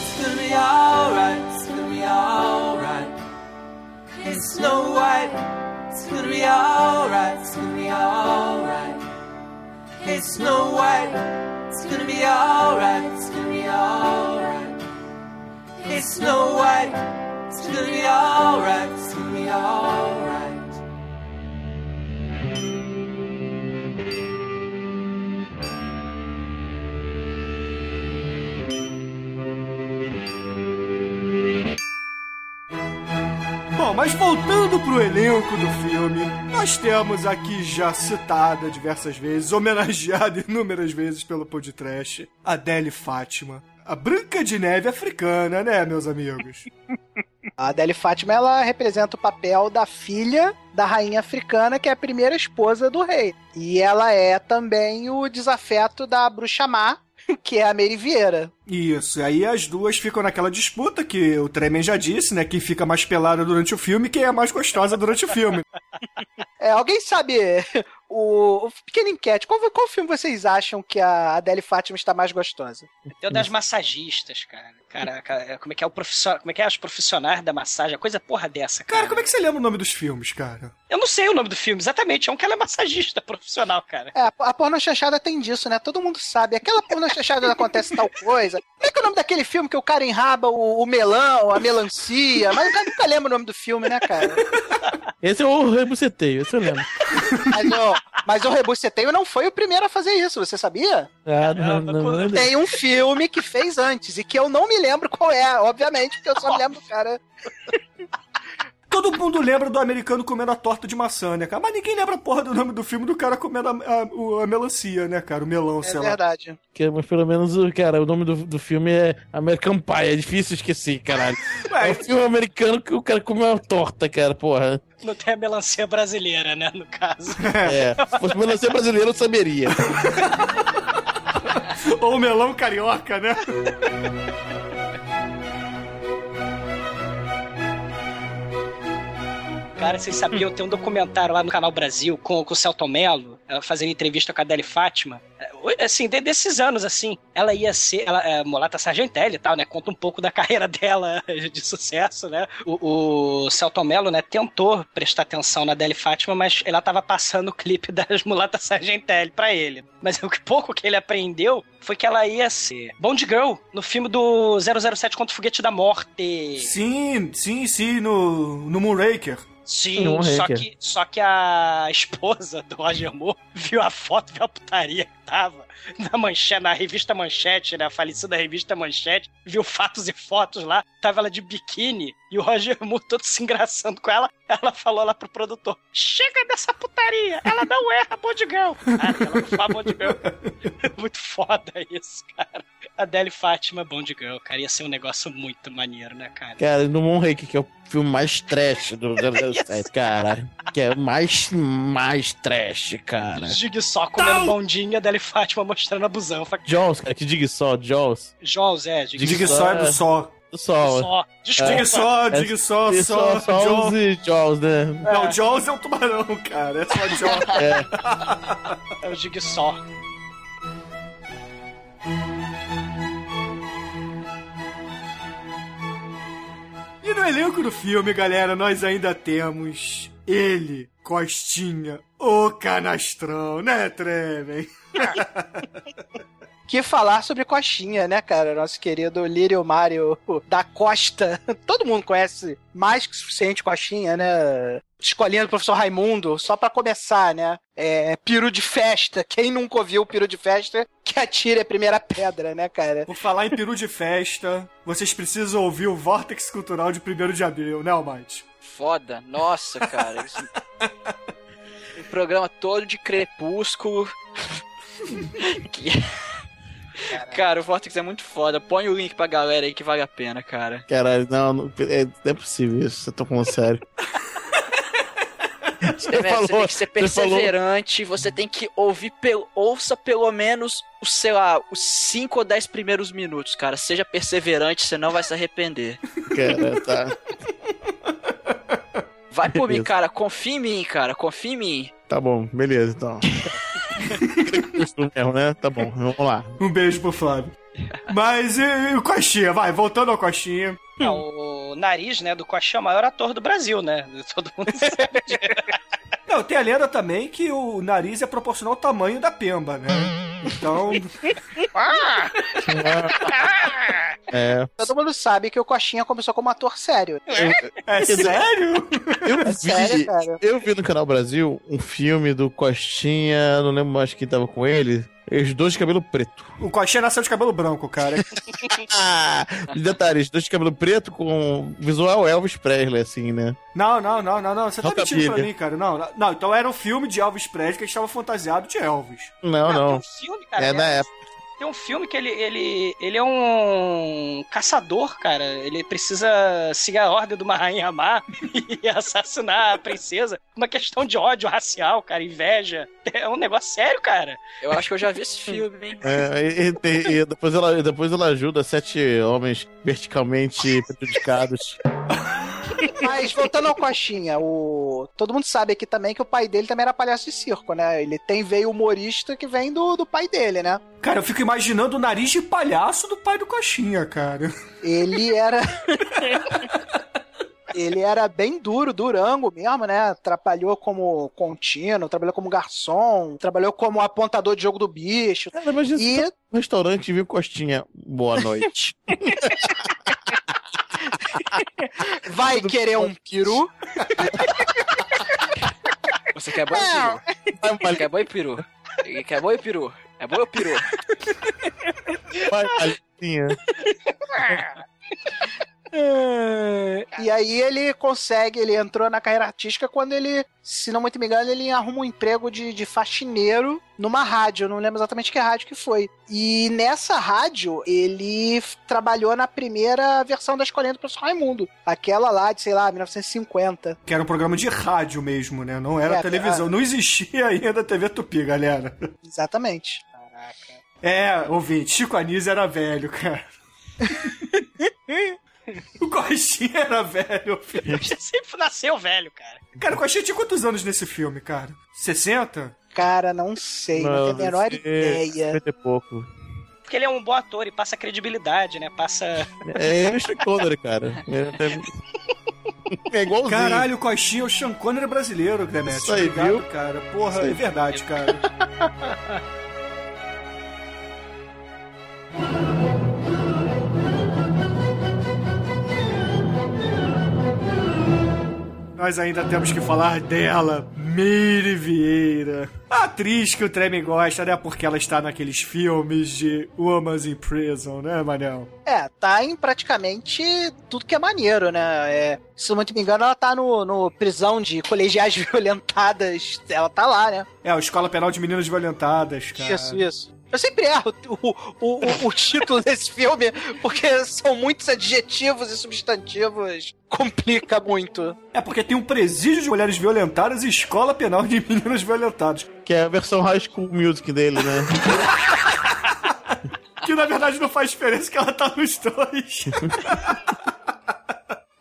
it's gonna be alright. Hey, Snow White, it's gonna be alright, it's gonna be alright. Hey, Snow White, it's gonna be alright, it's gonna be alright. Hey, Snow White, it's gonna be alright, it's gonna be alright.
Bom, mas voltando pro elenco do filme, nós temos aqui já citada diversas vezes, homenageada inúmeras vezes pelo podcast, Adele Fátima. A Branca de Neve africana, né, meus amigos?
A Adele Fátima, ela representa o papel da filha da rainha africana, que é a primeira esposa do rei. E ela é também o desafeto da bruxa má, que é a Mary Vieira.
Isso, e aí as duas ficam naquela disputa que o Tremen já disse, né? Quem fica mais pelada durante o filme e quem é mais gostosa durante o filme.
É, alguém sabe o, o pequeno enquete, qual, qual filme vocês acham que a Adele Fátima está mais gostosa?
Tem o das massagistas, cara. Caraca, como é que é o profissional. Como é que é os profissionais da massagem? A coisa porra dessa, cara.
Cara, como é que você lembra o nome dos filmes, cara?
Eu não sei o nome do filme, exatamente. É um que ela é massagista profissional, cara.
É, a, porno chanchada tem disso, né? Todo mundo sabe. Aquela porno chanchada acontece tal coisa. Como é que é o nome daquele filme que o cara enraba o, o melão, a melancia? Mas o cara nunca lembra o nome do filme, né, cara?
Esse é o rebuceteio, esse eu lembro.
Mas o, mas o Rebuceteio não foi o primeiro a fazer isso, você sabia?
Ah, não, não, não, não.
Tem um filme que fez antes e que eu não me lembro qual é, obviamente, porque eu só me lembro do cara.
Todo mundo lembra do americano comendo a torta de maçã, né, cara? Mas ninguém lembra a porra do nome do filme do cara comendo a, a- a melancia, né, cara? O melão,
É
sei lá.
verdade.
Que, mas pelo menos, o- cara, o nome do, do filme é American Pie. É difícil esquecer, caralho. É um filme americano que o cara comeu uma torta, cara, porra.
Não tem a melancia brasileira, né, no caso.
É. Se fosse melancia brasileira, eu saberia.
Ou melão carioca, né?
Cara, vocês sabiam, tem um documentário lá no Canal Brasil com, com o Celton Mello, ela fazendo entrevista com a Adele Fátima. É, Assim, de- desses anos, assim, ela ia ser, ela é Molata Sargentelli e tal, né? Conta um pouco da carreira dela de sucesso, né? O, o Celton Mello, né, tentou prestar atenção na Adele Fátima, mas ela tava passando o clipe das Mulatas Sargentelli pra ele. Mas o pouco que ele aprendeu foi que ela ia ser Bond Girl no filme do 007 contra o Foguete da Morte.
Sim, sim, sim, no, no Moonraker.
Sim, só
hacker.
que, só que a esposa do Roger Moore viu a foto, viu a putaria que tava na manchete, na revista Manchete, né? A falecida revista Manchete, viu fatos e fotos lá, tava ela de biquíni e o Roger Moore todo se engraçando com ela. Ela falou lá pro produtor: Chega dessa putaria, ela não erra Girl. Cara, ela não fala Girl. muito foda isso, cara. Adele Fátima Bond Girl, cara, ia ser um negócio muito maneiro, né, cara?
Cara, no Moonraker, que é o filme mais trash do 007, cara. Que é o mais, mais trash, cara.
Jigsaw comendo bondinha, Adele Fátima mostrando a busanfa.
Jaws, cara, que diga só, Jaws.
Jaws, é,
Diga só é do sol.
Do sol.
Só. Desculpa.
Diga só,
É,
diga só,
é
só,
só Jaws
Jaws.
e Jaws, né?
Não, Jaws é um tubarão, cara. É só Jaws.
É.
É o Jigsaw.
No elenco do filme, galera, nós ainda temos ele, Costinha, o canastrão, né, Treven?
Que falar sobre Coxinha, né, cara? Nosso querido Lírio Mário da Costa. Todo mundo conhece mais que o suficiente Coxinha, né? Escolinha do professor Raimundo, só pra começar, né? É, peru de festa. Quem nunca ouviu o peru de festa, que atire a primeira pedra, né, cara?
Por falar em peru de festa, vocês precisam ouvir o Vortex Cultural de 1 de abril, né, Almighty?
Foda. Nossa, cara. Isso... o programa todo de crepúsculo. Que- Cara, o Vortex é muito foda. Põe o link pra galera aí que vale a pena, cara.
Caralho, não, não é, não é possível isso, eu tô falando sério.
Você, você tem que ser perseverante, você tem que ouvir, pelo, ouça pelo menos, os, sei lá, os 5 ou 10 primeiros minutos, cara. Seja perseverante, você não vai se arrepender.
Cara, tá,
Vai por mim, cara. Confia em mim, cara. Confia em mim.
tá bom, beleza, então. Mesmo, né? Tá bom, vamos lá.
Um beijo pro Flávio. Mas e, e o Coxinha? Vai, voltando ao Coxinha.
É, o nariz, né, do Coxinha é o maior ator do Brasil, né? Todo mundo sabe.
Não, tem a lenda também que o nariz é proporcional ao tamanho da pemba, né? Então,
É,
Todo mundo sabe que o Coxinha começou como ator sério.
é sério?
eu
É
vi,
sério, cara.
eu vi no Canal Brasil um filme do Costinha, não lembro mais quem tava com ele, os dois de cabelo preto.
O Coxinha nasceu de cabelo branco, cara.
Ah, detalhe, os dois de cabelo preto com visual Elvis Presley, assim, né?
Não, não, não, não, não. Você tá
Rockabilly.
mentindo pra mim, cara. Não, não, não, então era um filme de Elvis Presley que estava fantasiado de Elvis.
Não,
Tem
não.
um filme, cara.
É
né?
da época.
Tem um filme que ele, ele, ele é um caçador, cara. Ele precisa seguir a ordem de uma rainha má e assassinar a princesa. Uma questão de ódio racial, cara, inveja. É um negócio sério, cara.
Eu acho que eu já vi esse filme, hein?
É, e, e- e depois, ela, depois ela ajuda sete homens verticalmente prejudicados.
Mas voltando ao Coxinha, o... todo mundo sabe aqui também que o pai dele também era palhaço de circo, né? Ele tem veio humorista que vem do, do pai dele, né?
Cara, eu fico imaginando o nariz de palhaço do pai do Coxinha, cara.
Ele era. Ele era bem duro, durango mesmo, né? Trabalhou como contínuo, trabalhou como garçom, trabalhou como apontador de jogo do bicho.
Cara,
E-
tá no restaurante viu Costinha. Boa noite.
Vai querer um peru?
Você quer boi ou peru? Você quer boi ou peru? Quer boi ou peru? É boi ou peru?
Vai.
E aí ele consegue, ele entrou na carreira artística quando ele, se não muito me engano, ele arruma um emprego de, de faxineiro numa rádio, eu não lembro exatamente que rádio que foi. E nessa rádio ele trabalhou na primeira versão da Escolinha do Professor Raimundo, aquela lá de, sei lá, 1950.
Que era um programa de rádio mesmo, né? Não era
É,
televisão. Não existia ainda a TV Tupi, galera.
Exatamente.
É, ouvinte, Chico Anísio era velho, cara. o Coxinha era velho, filho.
Sempre nasceu velho, cara.
Cara, o Coxinha tinha quantos anos nesse filme, cara? 60?
Cara, não sei, não, tenho a menor
ser
ideia.
50 e pouco.
Porque ele é um bom ator e passa credibilidade, né? Passa.
É, ele é o Sean Connery, cara. É, até- é igualzinho.
Caralho, o Coxinha é o Sean Connery brasileiro, Clemente.
Isso aí,
Obrigado,
viu?
cara. Porra,
Isso aí.
é verdade, cara. Nós ainda temos que falar dela, Meire Vieira. A atriz que o Treme gosta, né? Porque ela está naqueles filmes de Woman's in Prison, né, Manel?
É, tá em praticamente tudo que é maneiro, né? É, se não me engano, ela tá no, no prisão de colegiais violentadas. Ela tá lá, né?
É, o Escola Penal de Meninas Violentadas, cara.
Isso, isso. Eu sempre erro o, o, o, o título desse filme, porque são muitos adjetivos e substantivos. Complica muito.
É porque tem um presídio de mulheres violentadas e escola penal de meninas violentadas.
Que é a versão High School Music dele, né?
Que na verdade não faz diferença que ela tá nos dois.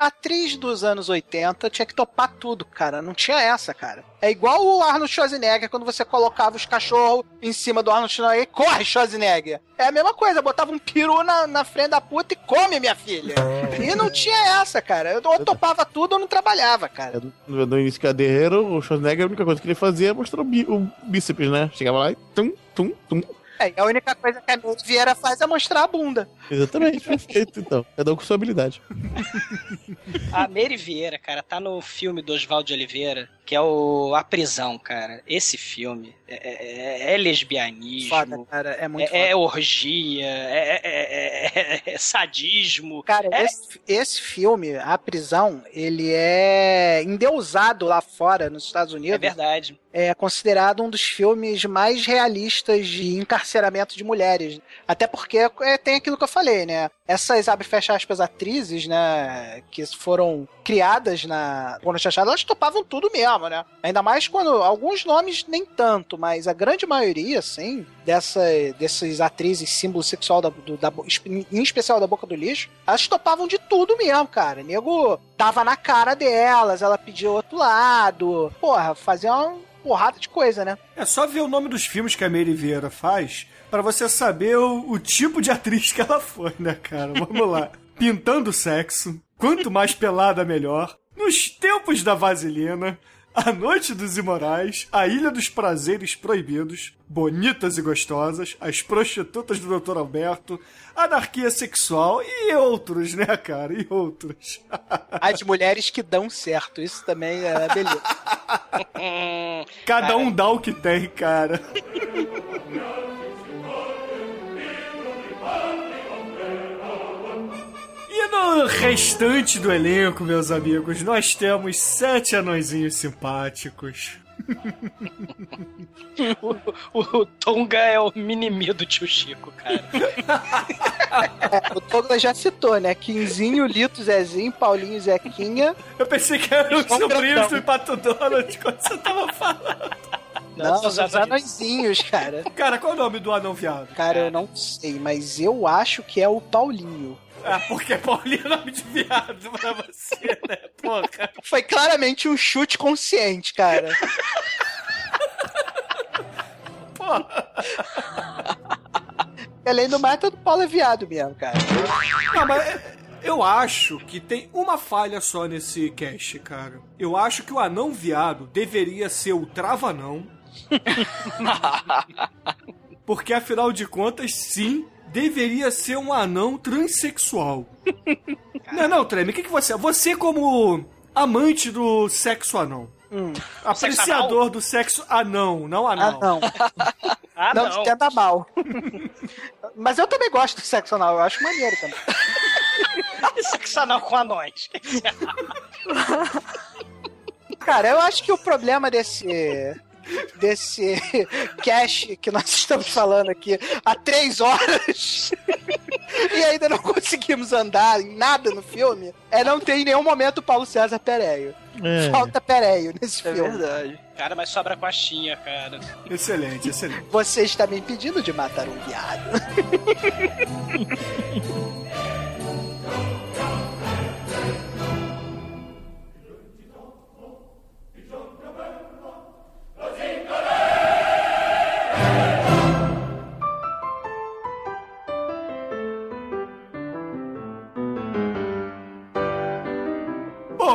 Atriz dos anos 80 tinha que topar tudo, cara. Não tinha essa, cara. É igual o Arnold Schwarzenegger quando você colocava os cachorros em cima do Arnold Schwarzenegger. Corre, Schwarzenegger! É a mesma coisa, botava um peru na, na frente da puta e come, minha filha. E não tinha essa, cara. Eu ou topava tudo ou não trabalhava, cara.
No, no início da carreira, o Schwarzenegger, a única coisa que ele fazia era mostrar o, bí- o bíceps, né? Chegava lá e tum, tum, tum.
É, a única coisa que a Mel Vieira faz é mostrar a bunda.
Exatamente, perfeito, então. Cada um com sua habilidade.
A Mary Vieira, cara, tá no filme do Oswaldo de Oliveira, que é o A Prisão, cara. Esse filme é, é- é lesbianismo.
Foda, cara. É muito
é, é orgia, é, é- é- é sadismo.
Cara,
É-
esse, esse filme, A Prisão, ele é endeusado lá fora, nos Estados
É
Unidos.
verdade.
É considerado um dos filmes mais realistas de encarceramento de mulheres. Até porque é, tem aquilo que eu falei, né? Essas, abre fecha aspas, atrizes, né? Que foram criadas na Porno Chachada, elas topavam tudo mesmo, né? Ainda mais quando alguns nomes nem tanto, mas a grande maioria, assim, dessa, dessas atrizes símbolo sexual da, do- da, em especial da boca do lixo, elas topavam de tudo mesmo, cara. Nego tava na cara delas, ela pedia outro lado. Porra, fazia uma porrada de coisa, né?
É só ver o nome dos filmes que a Mary Vieira faz pra você saber o, o tipo de atriz que ela foi, né, cara? Vamos lá. Pintando sexo. Quanto mais pelada, melhor. Nos tempos da vaselina. A Noite dos Imorais, A Ilha dos Prazeres Proibidos, Bonitas e Gostosas, As Prostitutas do Dr. Alberto, Anarquia Sexual e outros, né, cara? E outros.
As mulheres que dão certo, isso também é beleza.
Cada um dá o que tem, cara. restante do elenco, meus amigos, nós temos sete anõezinhos simpáticos.
o, o Tonga é o minimi do tio Chico, cara.
É, o Douglas já citou, né? Quinzinho, Lito, Zezinho, Paulinho, Zequinha.
Eu pensei que
João
sobrinhos
Grandão.
do Pato Donald quando você tava falando.
Não,
são
os
os
anõezinhos, cara.
Cara, qual é o nome do anão viado?
Cara, eu não sei, mas eu acho que é o Paulinho.
Ah, porque Paulinho é nome de viado pra você, né? Porra.
Foi claramente um chute consciente, cara. Além do mais, todo Paulo é viado mesmo, cara.
Não, mas é, eu acho que tem uma falha só nesse cast, cara. Eu acho que o anão viado deveria ser o travanão. Porque afinal de contas, sim, deveria ser um anão transexual. Não, não, Treme, o que, que você é? Você como amante do sexo anão.
Hum.
Apreciador do sexo anão, não anão.
Ah, não. Não,
não.
te entenda mal. Mas eu também gosto do sexo anal, eu acho maneiro também.
Sexo anal com anões.
Cara, eu acho que o problema desse desse cast que nós estamos falando aqui há três horas e ainda não conseguimos andar em nada no filme, é não ter em nenhum momento o Paulo César Pereio.
É.
Falta Pereio nesse
É
filme.
verdade.
Cara, mas sobra coxinha, cara.
Excelente, excelente.
Você está me impedindo de matar um viado.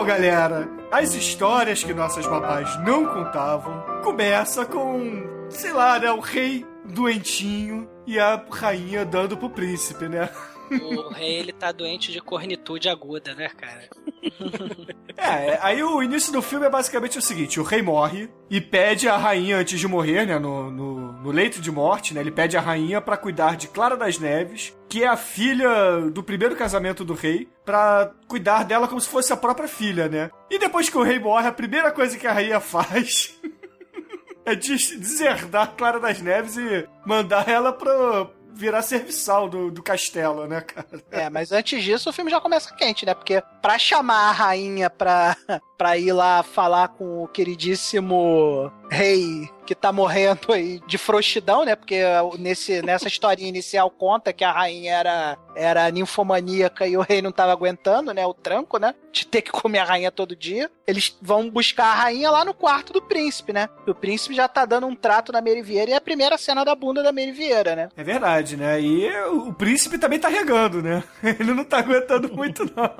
galera, as histórias que nossas babás não contavam começa com, sei lá, né, o rei doentinho e a rainha dando pro príncipe, né?
O rei, ele tá doente de cornitude aguda, né, cara?
É, aí o início do filme é basicamente o seguinte: o rei morre e pede a rainha antes de morrer, né? No, no, no leito de morte, né? Ele pede a rainha pra cuidar de Clara das Neves, que é a filha do primeiro casamento do rei, pra cuidar dela como se fosse a própria filha, né? E depois que o rei morre, a primeira coisa que a rainha faz é des- deserdar Clara das Neves e mandar ela pra virar serviçal do, do castelo, né, cara?
É, mas antes disso o filme já começa quente, né? Porque pra chamar a rainha pra, pra ir lá falar com o queridíssimo rei que tá morrendo aí de frouxidão, né? Porque nesse, nessa historinha inicial conta que a rainha era, era ninfomaníaca e o rei não tava aguentando, né? O tranco, né? De ter que comer a rainha todo dia. Eles vão buscar a rainha lá no quarto do príncipe, né? E o príncipe já tá dando um trato na Mary Vieira e é a primeira cena da bunda da Mary Vieira, né?
É verdade, né? E o príncipe também tá regando, né? Ele não tá aguentando muito, não.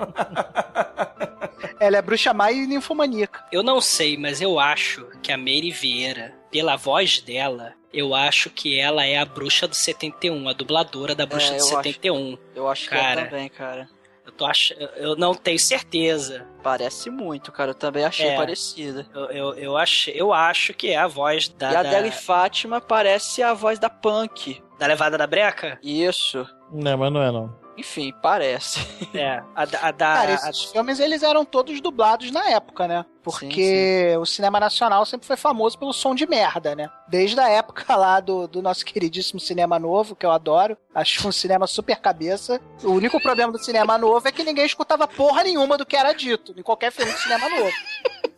Ela é bruxa má e ninfomaníaca.
Eu não sei, mas eu acho que a Mary Vieira, pela voz dela, eu acho que ela é a bruxa do 71, a dubladora da bruxa
É,
do
eu acho.
71.
Eu acho que
Cara.
é também, cara.
Eu tô ach... eu não tenho certeza.
Parece muito, cara. Eu também achei
É.
parecida.
Eu, eu, eu, ach... eu acho que é a voz da,
e a
da...
Adele Fátima parece a voz da Punk.
da levada da breca.
Isso.
Não, mas não é não.
Enfim, parece.
É, a, a da.
Cara,
a-
esses filmes eles eram todos dublados na época, né? Porque o cinema nacional sempre foi famoso pelo som de merda, né? Desde a época lá do, do nosso queridíssimo cinema novo, que eu adoro. Acho um cinema super cabeça. O único problema do cinema novo é que ninguém escutava porra nenhuma do que era dito em qualquer filme de cinema novo.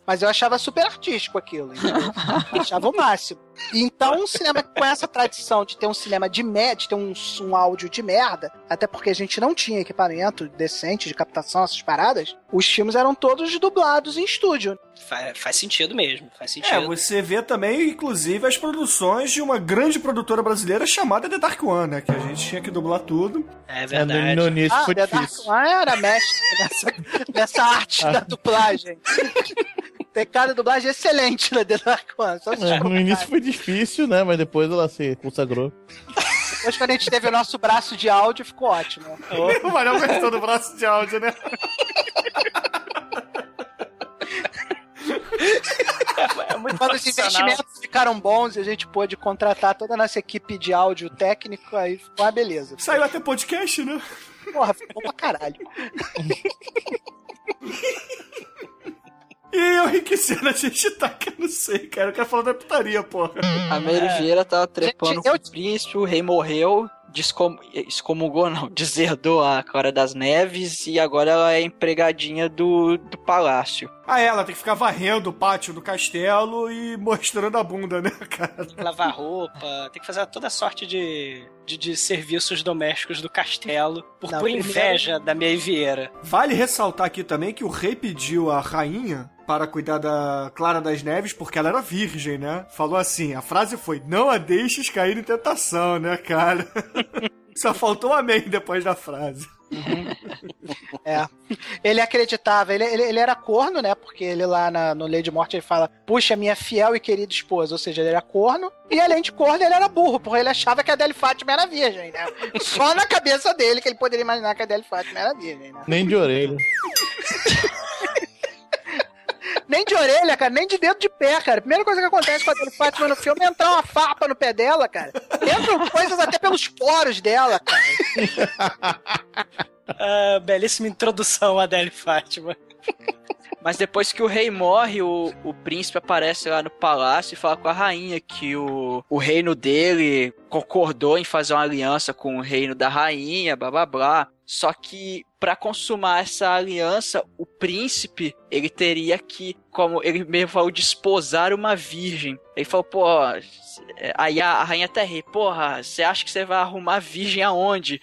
Mas eu achava super artístico aquilo. entendeu? Eu achava o máximo. Então, um cinema com essa tradição de ter um cinema de merda, de ter um, um áudio de merda, até porque a gente não tinha equipamento decente de captação, essas paradas, os filmes eram todos dublados em estúdio.
fa- faz sentido mesmo, faz sentido.
É, você vê também, inclusive, as produções de uma grande produtora brasileira chamada The Dark One, né? Que a gente tinha que dublar tudo.
É
É,
verdade.
no, no início
Ah,
foi
The Dark
difícil.
One era mestre nessa, nessa arte da dublagem. Tem cada dublagem excelente na The Dark One.
É, no início foi difícil, né? Mas depois ela se consagrou.
Depois, quando a gente teve o nosso braço de áudio, ficou ótimo.
O Manel gostou do braço de áudio, né?
É muito
Quando os investimentos ficaram bons e a gente pôde contratar toda a nossa equipe de áudio técnico, aí ficou uma beleza.
Saiu até podcast, né?
Porra, ficou pra caralho.
E eu enriquecendo a gente tá que eu não sei, cara. Eu quero falar da putaria, porra.
A Mary Vieira tava trepando
Gente,
com
eu-
o príncipe, o rei morreu, descom... excomungou, não, deserdou a Clara das Neves e agora ela é empregadinha do, do palácio.
Ah, ela tem que ficar varrendo o pátio do castelo e mostrando a bunda, né, cara?
Tem que lavar roupa, tem que fazer toda sorte de, de, de serviços domésticos do castelo, por,
Não,
por inveja da minha Vieira.
Vale ressaltar aqui também que o rei pediu a rainha para cuidar da Clara das Neves porque ela era virgem, né? Falou assim, a frase foi, não a deixes cair em tentação, né, cara? Só faltou um amém depois da frase.
É. Ele acreditava, ele, ele, ele era corno, né? Porque ele lá na, no Lei de Morte ele fala, puxa, minha fiel e querida esposa. Ou seja, ele era corno. E além de corno, ele era burro, porque ele achava que a Adele Fátima era virgem, né? Só na cabeça dele que ele poderia imaginar que a Adele Fátima era virgem, né?
Nem de orelha.
Nem de orelha, cara, nem de dedo de pé, cara. A primeira coisa que acontece com a Adele Fátima no filme é entrar uma farpa no pé dela, cara. Entram coisas até pelos poros dela, cara.
Ah, belíssima introdução, Adele Fátima.
Mas depois que o rei morre, o, o príncipe aparece lá no palácio e fala com a rainha que o, o reino dele concordou em fazer uma aliança com o reino da rainha, blá blá blá. Só que para consumar essa aliança, o príncipe ele teria que, como ele mesmo falou, desposar uma virgem. Ele falou, pô, aí a, rainha ri, porra, você acha que você vai arrumar virgem aonde?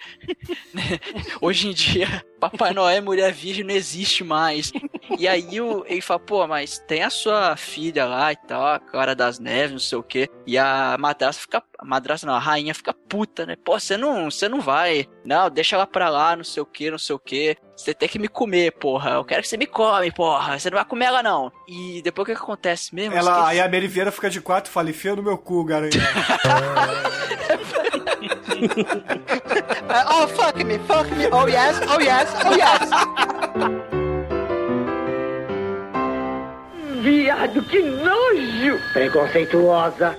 Hoje em dia, Papai Noel mulher virgem não existe mais. E aí o, ele fala, pô, mas tem a sua filha lá e tal, a Clara das Neves, não sei o quê. E a madrasta fica. A madrasta não, a rainha fica puta, né? Pô, você não, você não vai. Não, deixa ela pra lá, não sei o quê, não sei o quê. Você tem que me comer, porra. Eu quero que você me come, porra. Você não vai comer ela, não. E depois o que que acontece mesmo?
Ela, aí a Mary Vieira fica de quatro e fala, enfia no meu cu, garanhão.
oh, fuck me, fuck me, oh yes, oh yes, oh yes.
Viado, que nojo! Preconceituosa.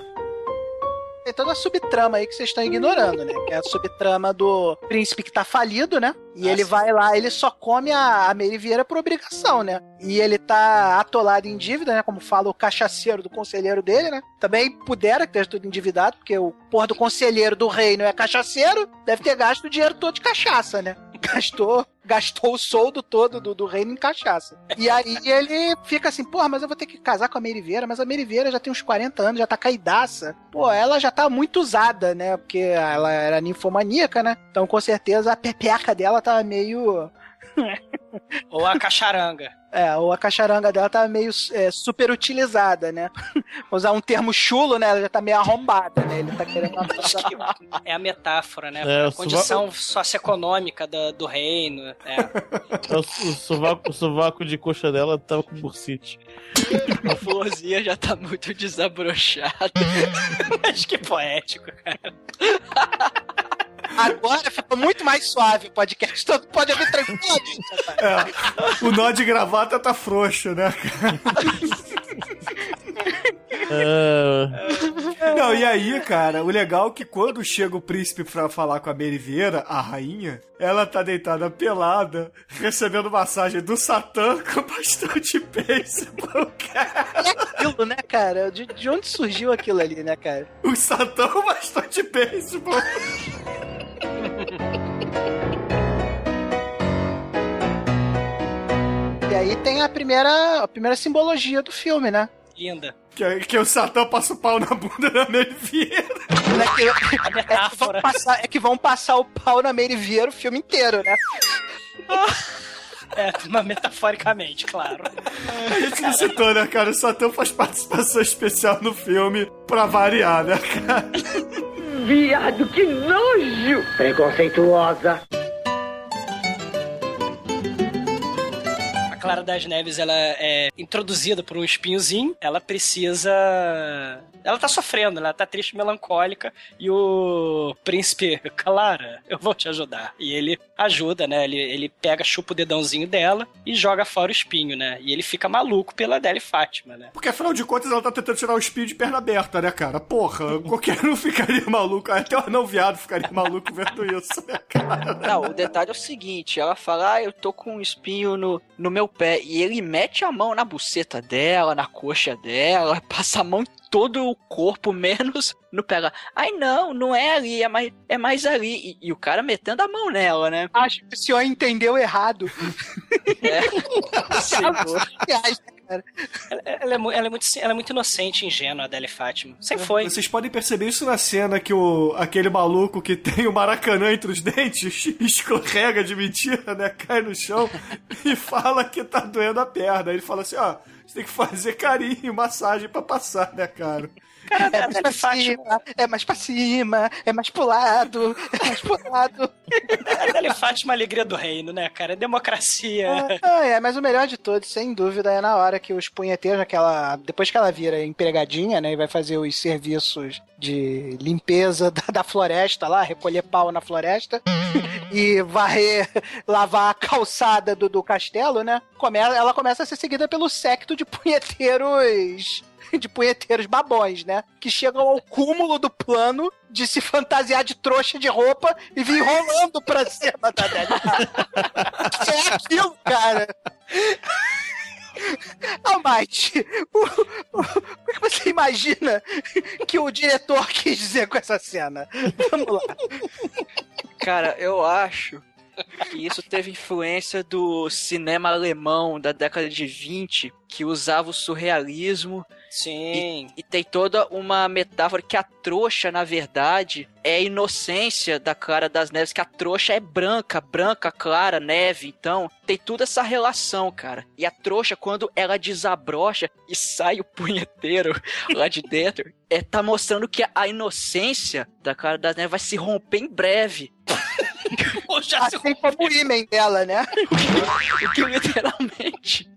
Tem toda a subtrama aí que vocês estão ignorando, né? Que é a subtrama do príncipe que tá falido, né? E ele vai lá, ele só come a, a Mary Vieira por obrigação, né? E ele tá atolado em dívida, né? Como fala o cachaceiro do conselheiro dele, né? Também pudera que esteja tudo endividado, porque o porra do conselheiro do reino é cachaceiro, deve ter gasto o dinheiro todo de cachaça, né? Gastou, gastou o soldo todo do, do reino em cachaça. E aí ele fica assim, porra, mas eu vou ter que casar com a Mary Vieira, mas a Mary Vieira já tem uns 40 anos, já tá caidaça. Pô, ela já tá muito usada, né? Porque ela era ninfomaníaca, né? Então com certeza a pepeca dela tava meio.
Ou a cacharanga.
É, ou a cacharanga dela tá meio é, super utilizada, né? Vou usar um termo chulo, né? Ela já tá meio arrombada, né? Ele tá querendo uma
Acho é a metáfora, né?
É,
a condição socioeconômica do, do reino. É.
O, o, sovaco, o sovaco de coxa dela tava com bursite.
A florzinha já tá muito desabrochada. Mas que poético, cara.
Agora ficou muito mais suave o podcast. Todo pode ouvir tranquilamente.
É, o nó de gravata tá frouxo, né?
É,
Não, e aí, cara, o legal é que quando chega o príncipe pra falar com a Mary Vieira, a rainha, ela tá deitada pelada, recebendo massagem do Satã com bastante pêssego, cara.
E aquilo, né, cara? De, de onde surgiu aquilo ali, né, cara?
O Satã com bastante pêssego.
E aí tem a primeira, a primeira simbologia do filme, né?
Linda.
Que, que o Satã passa o pau na bunda da Mary Vieira.
Né, que- é, que vão passar, é que vão passar o pau na Mary Vieira o filme inteiro, né?
É, mas metaforicamente, claro.
A gente não citou, né, cara? O Satã faz participação especial no filme pra variar, né, cara?
Viado, que nojo! Preconceituosa.
Clara das Neves, ela é introduzida por um espinhozinho. Ela precisa... Ela tá sofrendo, ela tá triste, melancólica. E o príncipe, Clara, eu vou te ajudar. E ele ajuda, né? Ele, ele pega, chupa o dedãozinho dela e joga fora o espinho, né? E ele fica maluco pela Adele Fátima, né?
Porque afinal de contas ela tá tentando tirar o espinho de perna aberta, né, cara? Porra, qualquer um ficaria maluco. Até o anão viado ficaria maluco vendo isso, né, cara?
Não, o detalhe é o seguinte: ela fala, ah, eu tô com um espinho no, no meu pé. E ele mete a mão na buceta dela, na coxa dela, passa a mão em todo o corpo, menos no pé. Ela, Ai, não, não é ali, é mais, é mais ali. E, e o cara metendo a mão nela, né?
Acho que o senhor entendeu errado.
Senhor.
Ela, ela é, ela é muito, ela é muito inocente e ingênua, a Adele Fátima. Sempre foi.
Vocês podem perceber isso na cena que o aquele maluco que tem o maracanã entre os dentes escorrega de mentira, né? Cai no chão e fala que tá doendo a perna. Ele fala assim: ó, você tem que fazer carinho, massagem pra passar, né, cara?
É mais pra cima, é mais pra cima, é mais pro lado, é mais pro lado.
A Adele Fátima é a alegria do reino, né, cara? É democracia.
Ah, é, mas o melhor de todos, sem dúvida, é na hora que os punheteiros, aquela, depois que ela vira empregadinha, né, e vai fazer os serviços de limpeza da, da floresta lá, recolher pau na floresta e varrer, lavar a calçada do, do castelo, né, come, ela começa a ser seguida pelo secto de punheteiros de punheteiros babões, né? Que chegam ao cúmulo do plano de se fantasiar de trouxa de roupa e vir rolando pra cima da Adele. é aquilo, cara. Almighty, o, o, o que você imagina que o diretor quis dizer com essa cena? Vamos lá.
Cara, eu acho que isso teve influência do cinema alemão da década de 20, que usava o surrealismo.
Sim.
E, e tem toda uma metáfora que a trouxa, na verdade, é a inocência da Clara das Neves, que a trouxa é branca, branca, clara, neve. Então, tem toda essa relação, cara. E a trouxa, quando ela desabrocha e sai o punheteiro lá de dentro, é, tá mostrando que a inocência da Clara das Neves vai se romper em breve.
Assim como o ímen dela, né?
O que literalmente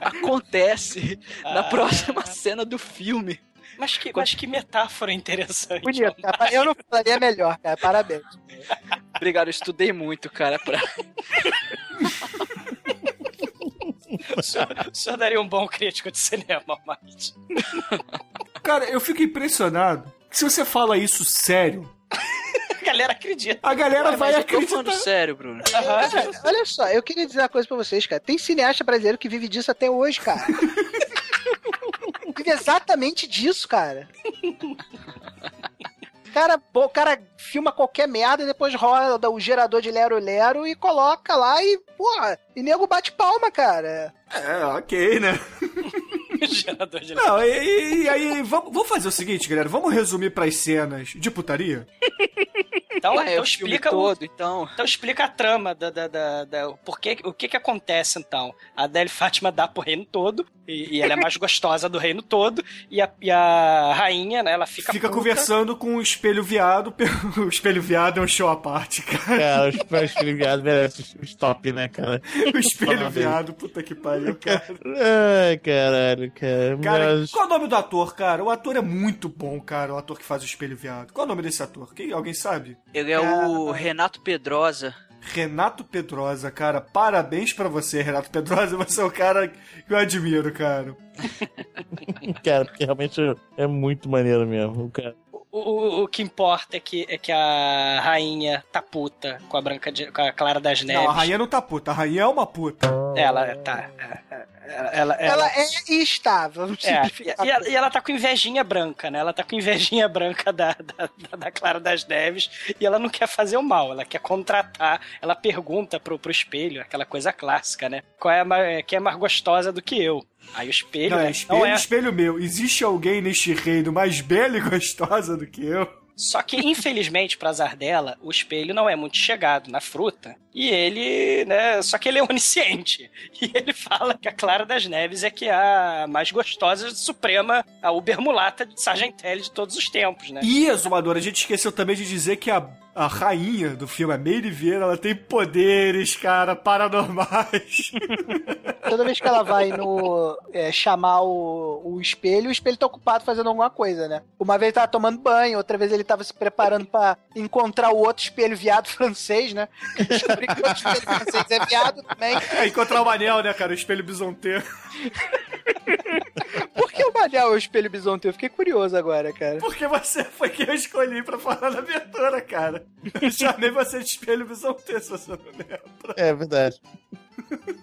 acontece na
Ah.
próxima cena do filme.
Mas que, mas que metáfora interessante.
Bonito. cara. Eu não falaria melhor, cara. Parabéns.
Obrigado, eu estudei muito, cara, pra...
O senhor, o senhor daria um bom crítico de cinema, Almighty.
Cara, eu fico impressionado que se você fala isso sério,
galera acredita.
a galera
Ué,
vai
mas eu tô
acreditar.
falando sério, Bruno.
Cara, olha só, eu queria dizer uma coisa pra vocês, cara. Tem cineasta brasileiro que vive disso até hoje, cara. vive exatamente disso, cara. Cara, pô, o cara filma qualquer merda e depois roda o gerador de Lero Lero e coloca lá e, porra, e nego bate palma, cara.
É, ok, né?
Gerador de
Não, e, e- e aí, vamos, vamos fazer o seguinte, galera. Vamos resumir pras cenas de putaria?
Então,
é
então
o
explica o,
todo, então...
Então explica a trama da, da, da, da- o porquê, o que que acontece então. A Adele Fátima dá pro reino todo e, e ela é mais gostosa do reino todo e a, e a rainha, né, ela fica
Fica
puta.
conversando com o espelho viado. O espelho viado é um show à parte, cara.
Cara, os pés ligados merecem stop, né, cara?
O espelho viado, puta que pariu, cara.
Ai, caralho, cara.
Cara,
Mas-
qual é o nome do ator, cara? O ator é muito bom, cara, o ator que faz o espelho viado. Qual é o nome desse ator? Quem, alguém sabe?
Ele é o Renato Pedrosa.
Renato Pedrosa, cara. Parabéns pra você, Renato Pedrosa. Você é o cara que eu admiro, cara.
Cara, porque realmente é muito maneiro mesmo. O cara.
O, o, o que importa é que, é que a rainha tá puta com a Branca de, com a Clara das Neves.
Não, a rainha não tá puta. A rainha é uma puta.
Ela tá. Ela, ela,
Ela é e está, vamos
É,
simplificar.
e, ela, e ela tá com invejinha branca, né? Ela tá com invejinha branca da, da, da- da Clara das Neves e ela não quer fazer o mal, ela quer contratar. Ela pergunta pro, pro espelho, aquela coisa clássica, né? Qual é a, quem é mais gostosa do que eu? Aí o espelho,
Não,
né?
espelho,
Não é.
espelho meu. Existe alguém neste reino mais bela e gostosa do que eu?
Só que, infelizmente, pra azar dela, o espelho não é muito chegado na fruta. E ele, né? Só que ele é onisciente. E ele fala que a Clara das Neves é que é a mais gostosa, suprema, a ubermulata de Sargentelli de todos os tempos, né?
E, Exumador, a gente esqueceu também de dizer que a, a rainha do filme, a Meire Vieira, ela tem poderes, cara, paranormais.
Toda vez que ela vai no é, chamar o, o espelho, o espelho tá ocupado fazendo alguma coisa, né? Uma vez ele tava tomando banho, outra vez ele tava se preparando pra encontrar o outro espelho viado francês, né? Descobri que o outro espelho francês é viado também.
É encontrar o Manel, né, cara? O espelho bisonteiro.
Por que o Manel é o espelho bisonte? Eu fiquei curioso agora, cara.
Porque você foi quem eu escolhi pra falar na abertura, cara. Eu chamei você de espelho bisonteiro, se você não lembra.
É verdade.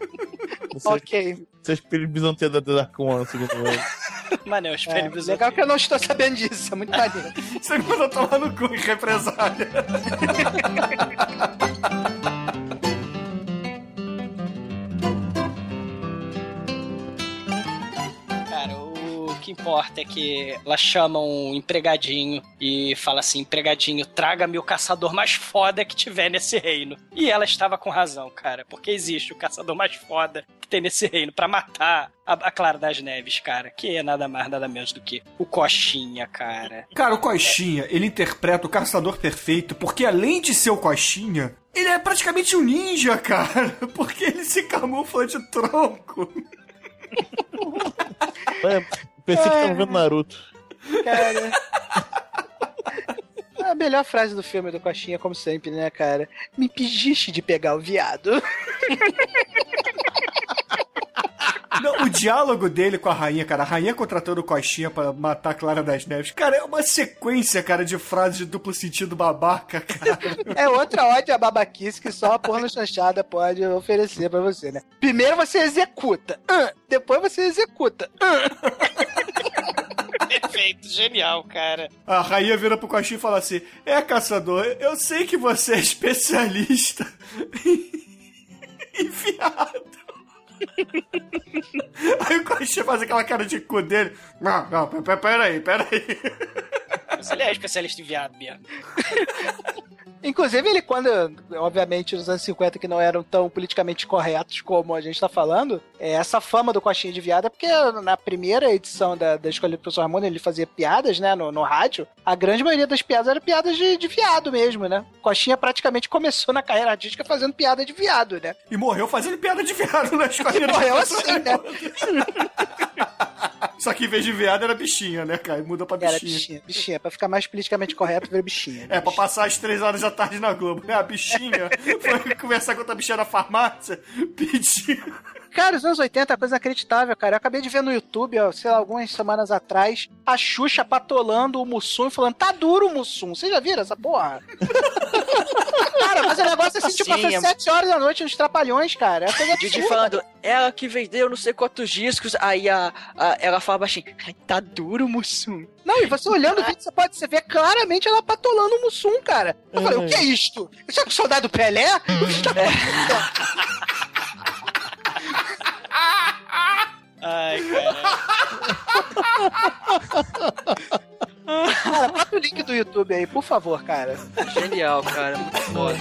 Você,
Ok.
você é espelho bisonteiro da Dark One, segundo ele.
Mano, é o espelho
É,
bisonte.
legal que eu não estou sabendo disso, é muito maneiro.
Você me mandou tomar no cu em represália.
que importa é que ela chama um empregadinho e fala assim: empregadinho, traga-me o caçador mais foda que tiver nesse reino. E ela estava com razão, cara, porque existe o caçador mais foda que tem nesse reino pra matar a, a Clara das Neves, cara, que é nada mais, nada menos do que o Coxinha, cara.
Cara, o Coxinha, ele interpreta o caçador perfeito, porque além de ser o Coxinha, ele é praticamente um ninja, cara. Porque ele se camufla de tronco.
É, pensei que tava vendo Naruto.
Cara. A melhor frase do filme do Coxinha, como sempre, né, cara? Me pediste de pegar o viado.
Não, o diálogo dele com a rainha, cara, a rainha contratando o Coxinha pra matar a Clara das Neves, cara, é uma sequência, cara, de frases de duplo sentido babaca, cara.
É outra ódio a babaquice que só a porno chanchada pode oferecer pra você, né? Primeiro você executa, depois você executa.
Perfeito, genial, cara.
A rainha vira pro Coxinha e fala assim: É, caçador, eu sei que você é especialista em em viado. Aí o Coxinha faz aquela cara de cu dele. Não, não, pe- pe- peraí, peraí.
Mas ele é especialista em viado mesmo.
Inclusive, ele, quando, obviamente, nos anos 50, que não eram tão politicamente corretos como a gente tá falando, é, essa fama do Coxinha de Viado é porque na primeira edição da, da Escola do Professor Ramon, ele fazia piadas, né, no, no rádio. A grande maioria das piadas eram piadas de, de viado mesmo, né? Coxinha praticamente começou na carreira artística fazendo piada de viado, né?
E morreu fazendo piada de viado na escola.
Morreu assim, né?
Só que em vez de viado era bichinha, né, cara? Muda pra
Era
bichinha.
bichinha, bichinha. Pra ficar mais politicamente correto, ver bichinha.
É, pra passar as três horas da tarde na Globo. né? A bichinha foi conversar com outra bichinha na farmácia, pediu.
Cara, os anos 80 é coisa inacreditável, cara. Eu acabei de ver no YouTube, ó, sei lá, algumas semanas atrás, a Xuxa patolando o Mussum e falando, tá duro o Mussum. Vocês já viram essa porra? cara, mas o negócio assim, tipo,
Sim,
às
é-
7 horas da noite nos Trapalhões, cara. É coisa
Didi falando, ela que vendeu não sei quantos discos, aí a, a- ela fala baixinho, "Ai, tá duro, Mussum.
Não, e você olhando o vídeo, você pode você ver claramente ela patolando o Mussum, cara. Eu falei, o que é isto? Isso é o soldado Pelé? O que tá
Ai, cara.
Cara, bota o link do YouTube aí, por favor, cara.
Genial, cara, muito foda.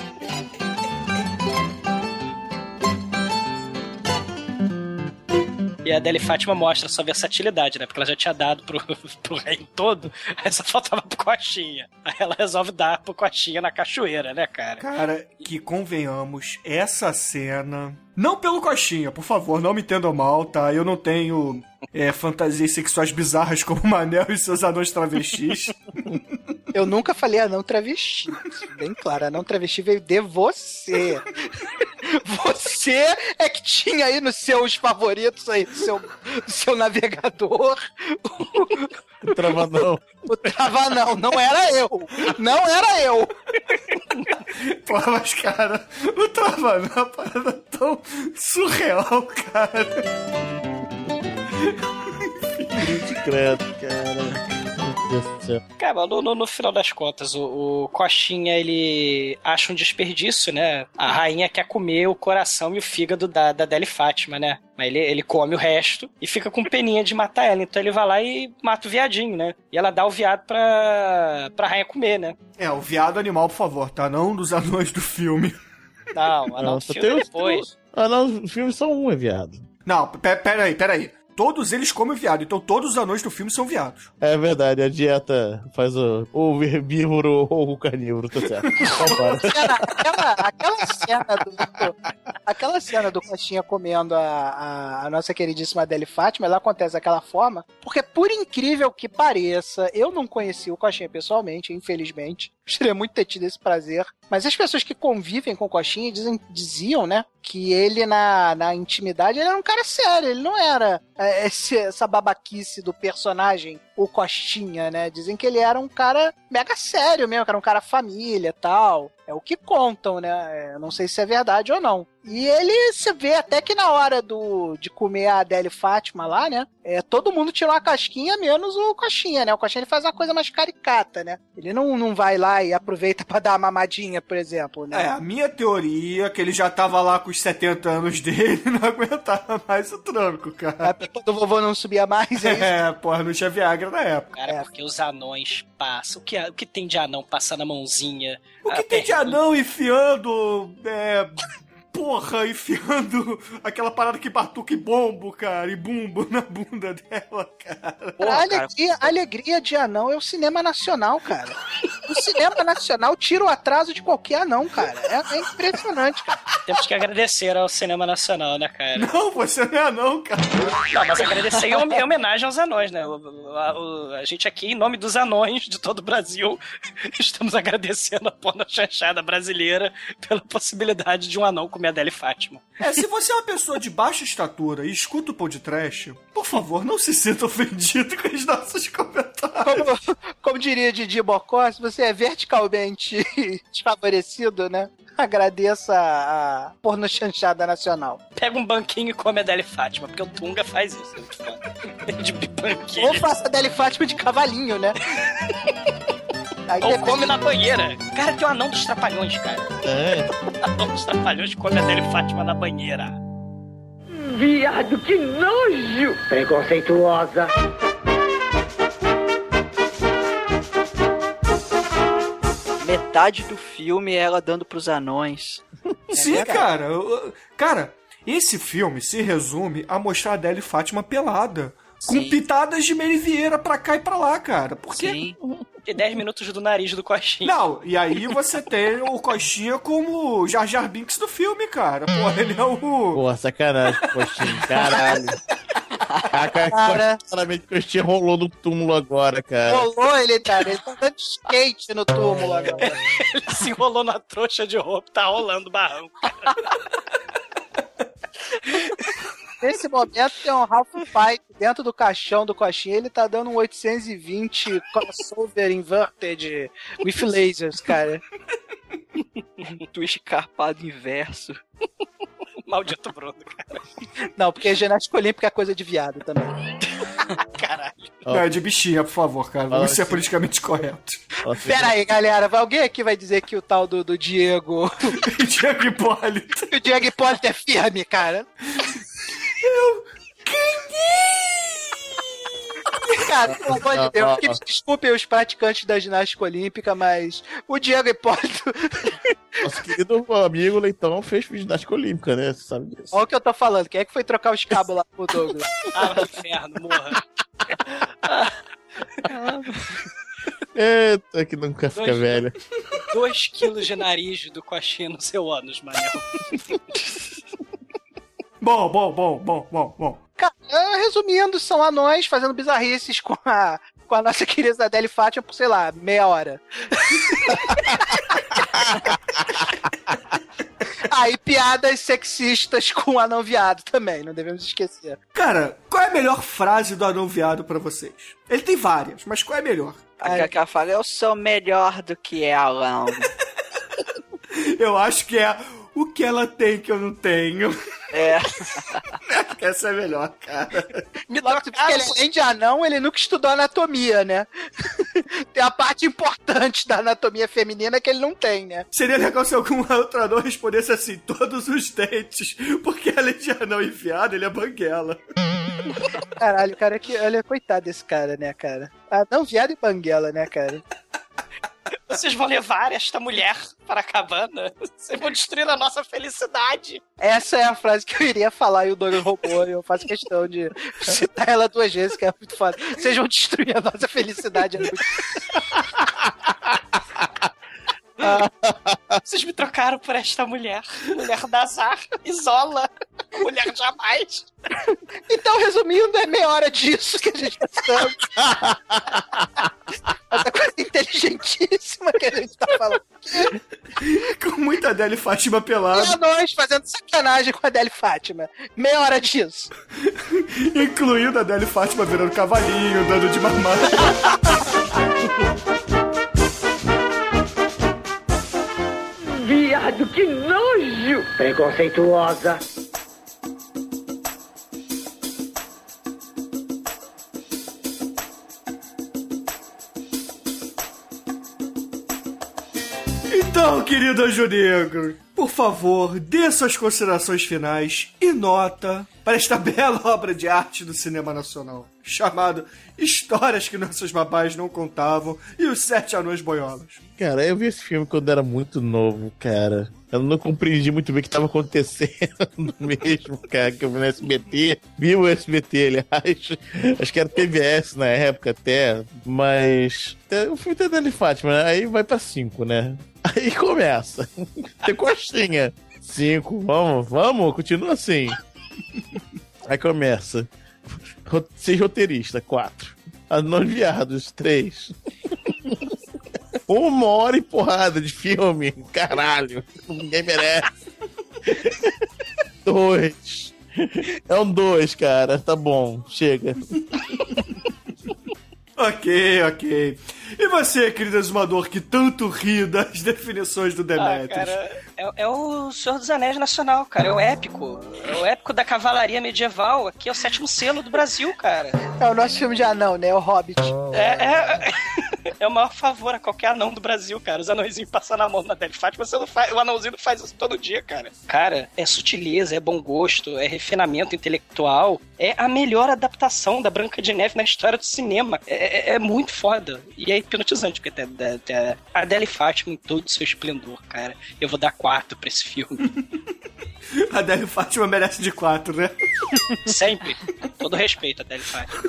E a Adele Fátima mostra sua versatilidade, né? Porque ela já tinha dado pro, pro reino todo, aí só faltava pro Coxinha. Aí ela resolve dar pro Coxinha na cachoeira, né, cara?
Cara, que convenhamos, essa cena. Não pelo coxinha, por favor, não me entendam mal, tá? Eu não tenho é, fantasias sexuais bizarras como o Manel e seus anões travestis.
Eu nunca falei anão travesti. Bem claro, anão travesti veio de você. Você é que tinha aí nos seus favoritos aí, do seu, do seu navegador,
Travadão.
o Travanão. Não era eu. Não era eu.
Porra, mas cara, o Travanão é uma parada tão surreal, cara.
Credo, cara. Deus do céu.
Cara, no, no- no final das contas, o, o Coxinha, ele acha um desperdício, né? A rainha quer comer o coração e o fígado da, da Adele Fátima, né? Mas ele, ele come o resto e fica com peninha de matar ela. Então ele vai lá e mata o viadinho, né? E ela dá o viado pra, pra rainha comer, né?
É, o viado animal, por favor, tá? Não dos anões do filme.
Não, ela não,
Não, só
filme
tem os-
depois.
Ah, não, os filmes são um, é viado.
Não, pe- pera aí, pera aí. Todos eles comem viado, então todos os anões do filme são viados.
É verdade, a dieta faz o, ou herbívoro ou o carnívoro, tá certo. Então para.
Cena- aquela, aquela cena do. Aquela cena do Coxinha comendo a, a, a nossa queridíssima Adele Fátima, ela acontece daquela forma, porque por incrível que pareça, eu não conheci o Coxinha pessoalmente, infelizmente. Gostaria muito de ter tido esse prazer. Mas as pessoas que convivem com o Coxinha dizem, diziam, né, que ele na, na intimidade ele era um cara sério, ele não era é, esse- essa babaquice do personagem, o Costinha, né? Dizem que ele era um cara mega sério mesmo, que era um cara família e tal. É o que contam, né? É, não sei se é verdade ou não. E ele se vê até que na hora do, de comer a Adele Fátima lá, né? É, todo mundo tirou a casquinha, menos o Coxinha, né? O Coxinha ele faz uma coisa mais caricata, né? Ele não, não vai lá e aproveita pra dar uma mamadinha, por exemplo, né?
É, a minha teoria é que ele já tava lá com os 70 anos dele e não aguentava mais o tranco,
A
cara.
pipa do vovô não subia mais, é isso?
É, porra, não tinha Viagra na época.
Cara, porque os anões passam. O que, o que tem de anão passando a mãozinha?
O que
a
tem de
perninha?
anão enfiando. É. Porra, enfiando aquela parada que batuca e bombo, cara, e bumbo na bunda dela, cara.
Porra,
a,
cara.
alegria, a alegria de anão é o cinema nacional, cara. O cinema nacional tira o atraso de qualquer anão, cara. É, é impressionante, cara.
Temos que agradecer ao cinema nacional, né, cara?
Não, você não é não, cara.
Não, mas agradecer em hom- em homenagem aos anões, né? O- a, o- a gente aqui, em nome dos anões de todo o Brasil, estamos agradecendo a porna chanchada brasileira pela possibilidade de um anão comer a Adele Fátima.
É, se você é uma pessoa de baixa estatura e escuta o podcast, por favor, não se sinta ofendido com os nossos comentários.
Como, como diria Didi Bocó, se você é verticalmente desfavorecido, né? Agradeça a, a porno chanchada nacional.
Pega um banquinho e come a Adele Fátima, porque o Tunga faz isso. De banquinho.
Ou faça a Deli Fátima de cavalinho, né? Aí
Ou
depende-
come na banheira. Cara, tem o anão dos trapalhões, cara.
É.
Anão dos trapalhões come a Adele Fátima na banheira.
Viado, que nojo! Preconceituosa.
Metade do filme é ela dando pros anões.
Sim,
verdade.
cara. Cara, esse filme se resume a mostrar a Adele Fátima pelada. Com
Sim.
pitadas de Mary Vieira pra cá e pra lá, cara. Porque.
Sim.
E 10 minutos do nariz do coxinha.
Não, e aí você tem o Coxinha como o Jar Jar Binks do filme, cara. Porra, ele é o.
Porra, sacanagem, Coxinha. Caralho. A cara, claramente Coxinha rolou no túmulo agora, cara.
Rolou ele, cara. Ele tá dando skate no túmulo agora.
Ele se enrolou na trouxa de roupa, tá rolando o barranco.
Nesse momento tem um Ralph Fight dentro do caixão do coxinha. Ele tá dando um 820 crossover inverted with lasers, cara.
Um twist carpado inverso.
Maldito Bruno, cara.
Não, porque ginástica olímpica é coisa de viado também.
Caralho.
Não, é de bichinha, por favor, cara. Vamos ser
assim.
politicamente correto.
Pera aí, galera. Alguém aqui vai dizer que o tal do, do Diego.
Diego Hipólito.
que o Diego Hipólito é firme, cara. Cara, pelo amor de Deus, que desculpem os praticantes da ginástica olímpica, mas o Diego Hipólito,
Nosso querido amigo Leitão fez ginástica olímpica, né? Você sabe disso.
olha o que eu tô falando. Quem é que foi trocar os cabos lá pro Douglas?
Ah, no inferno, morra.
Eita, que nunca fica
Dois-
velho.
2 quilos de nariz do coxinha no seu ânus, Manel.
Bom, bom, bom, bom, bom, bom.
Cara, é, resumindo, são anões fazendo bizarrices com a, com a nossa querida Adele Fátima por, sei lá, meia hora. Ah, e piadas sexistas com o anão viado também, não devemos esquecer.
Cara, qual é a melhor frase do anão viado pra vocês? Ele tem várias, mas qual é a melhor?
Aquela que ela fala, eu sou melhor do que ela.
Eu acho que é o que ela tem que eu não tenho.
É.
Essa é a melhor, cara.
Me
Logo, porque ele, além de anão, ele nunca estudou anatomia, né? tem a parte importante da anatomia feminina que ele não tem, né?
Seria legal se algum outro anão respondesse assim, todos os dentes, porque além de anão e viado, ele é banguela.
Caralho, cara, que, olha, coitado desse cara, né, cara? Anão, viado e banguela, né, cara?
Vocês vão levar esta mulher para a cabana? Vocês vão destruir a nossa felicidade.
Essa é a frase que eu iria falar e o Douglas roubou. e Eu faço questão de citar ela duas vezes, que é muito foda. Vocês vão destruir a nossa felicidade. É muito...
Vocês me trocaram por esta mulher. Mulher da azar, isola. Mulher jamais.
Então, resumindo, é meia hora disso que a gente tá falando. Essa coisa inteligentíssima que a gente tá falando.
Com muita Adele Fátima pelada,
E a nós fazendo sacanagem com a Adele Fátima. Meia hora disso.
incluindo a Adele Fátima virando cavalinho, dando de mamar.
Viado, que nojo! Preconceituosa.
Então, querido Anjo Negro, por favor, dê suas considerações finais e nota para esta bela obra de arte do cinema nacional, chamado Histórias que Nossas Babás Não Contavam e os Sete Anões Boiolas.
Cara, eu vi esse filme quando era muito novo, cara. Eu não compreendi muito bem o que estava acontecendo mesmo, cara, que eu vi no SBT. Vi o SBT, aliás. Acho que era TVS na época até. Mas. é, O filme tem Dani Fátima, né? Aí vai pra 5, né? Aí começa. Tem coxinha. 5, vamos, vamos, continua assim. Aí começa. Seis roteirista, 4. Anões viados, 3. Uma hora e porrada de filme. Caralho. Ninguém merece. Dois. É um dois, cara. Tá bom. Chega.
Ok, ok. E você, querido exumador, que tanto ri das definições do
Ah,
Demetrius?
cara, é, é o Senhor dos Anéis Nacional, cara. É o épico. É o épico da cavalaria medieval. Aqui é o sétimo selo do Brasil, cara.
É o nosso filme de anão, né? O Hobbit.
É, é, é o maior favor a qualquer anão do Brasil, cara. Os anõezinhos passando a mão na Deli Fátima, você não faz, o anãozinho não faz isso todo dia, cara. Cara, é sutileza, é bom gosto, é refinamento intelectual. É a melhor adaptação da Branca de Neve na história do cinema. É, é- é muito foda. E é hipnotizante, porque tem, tem- tem a Deli Fátima em todo o seu esplendor, cara. Eu vou dar quatro pra esse filme.
A Adélio Fátima merece de quatro, né?
Sempre. Todo respeito a Deli Fátima.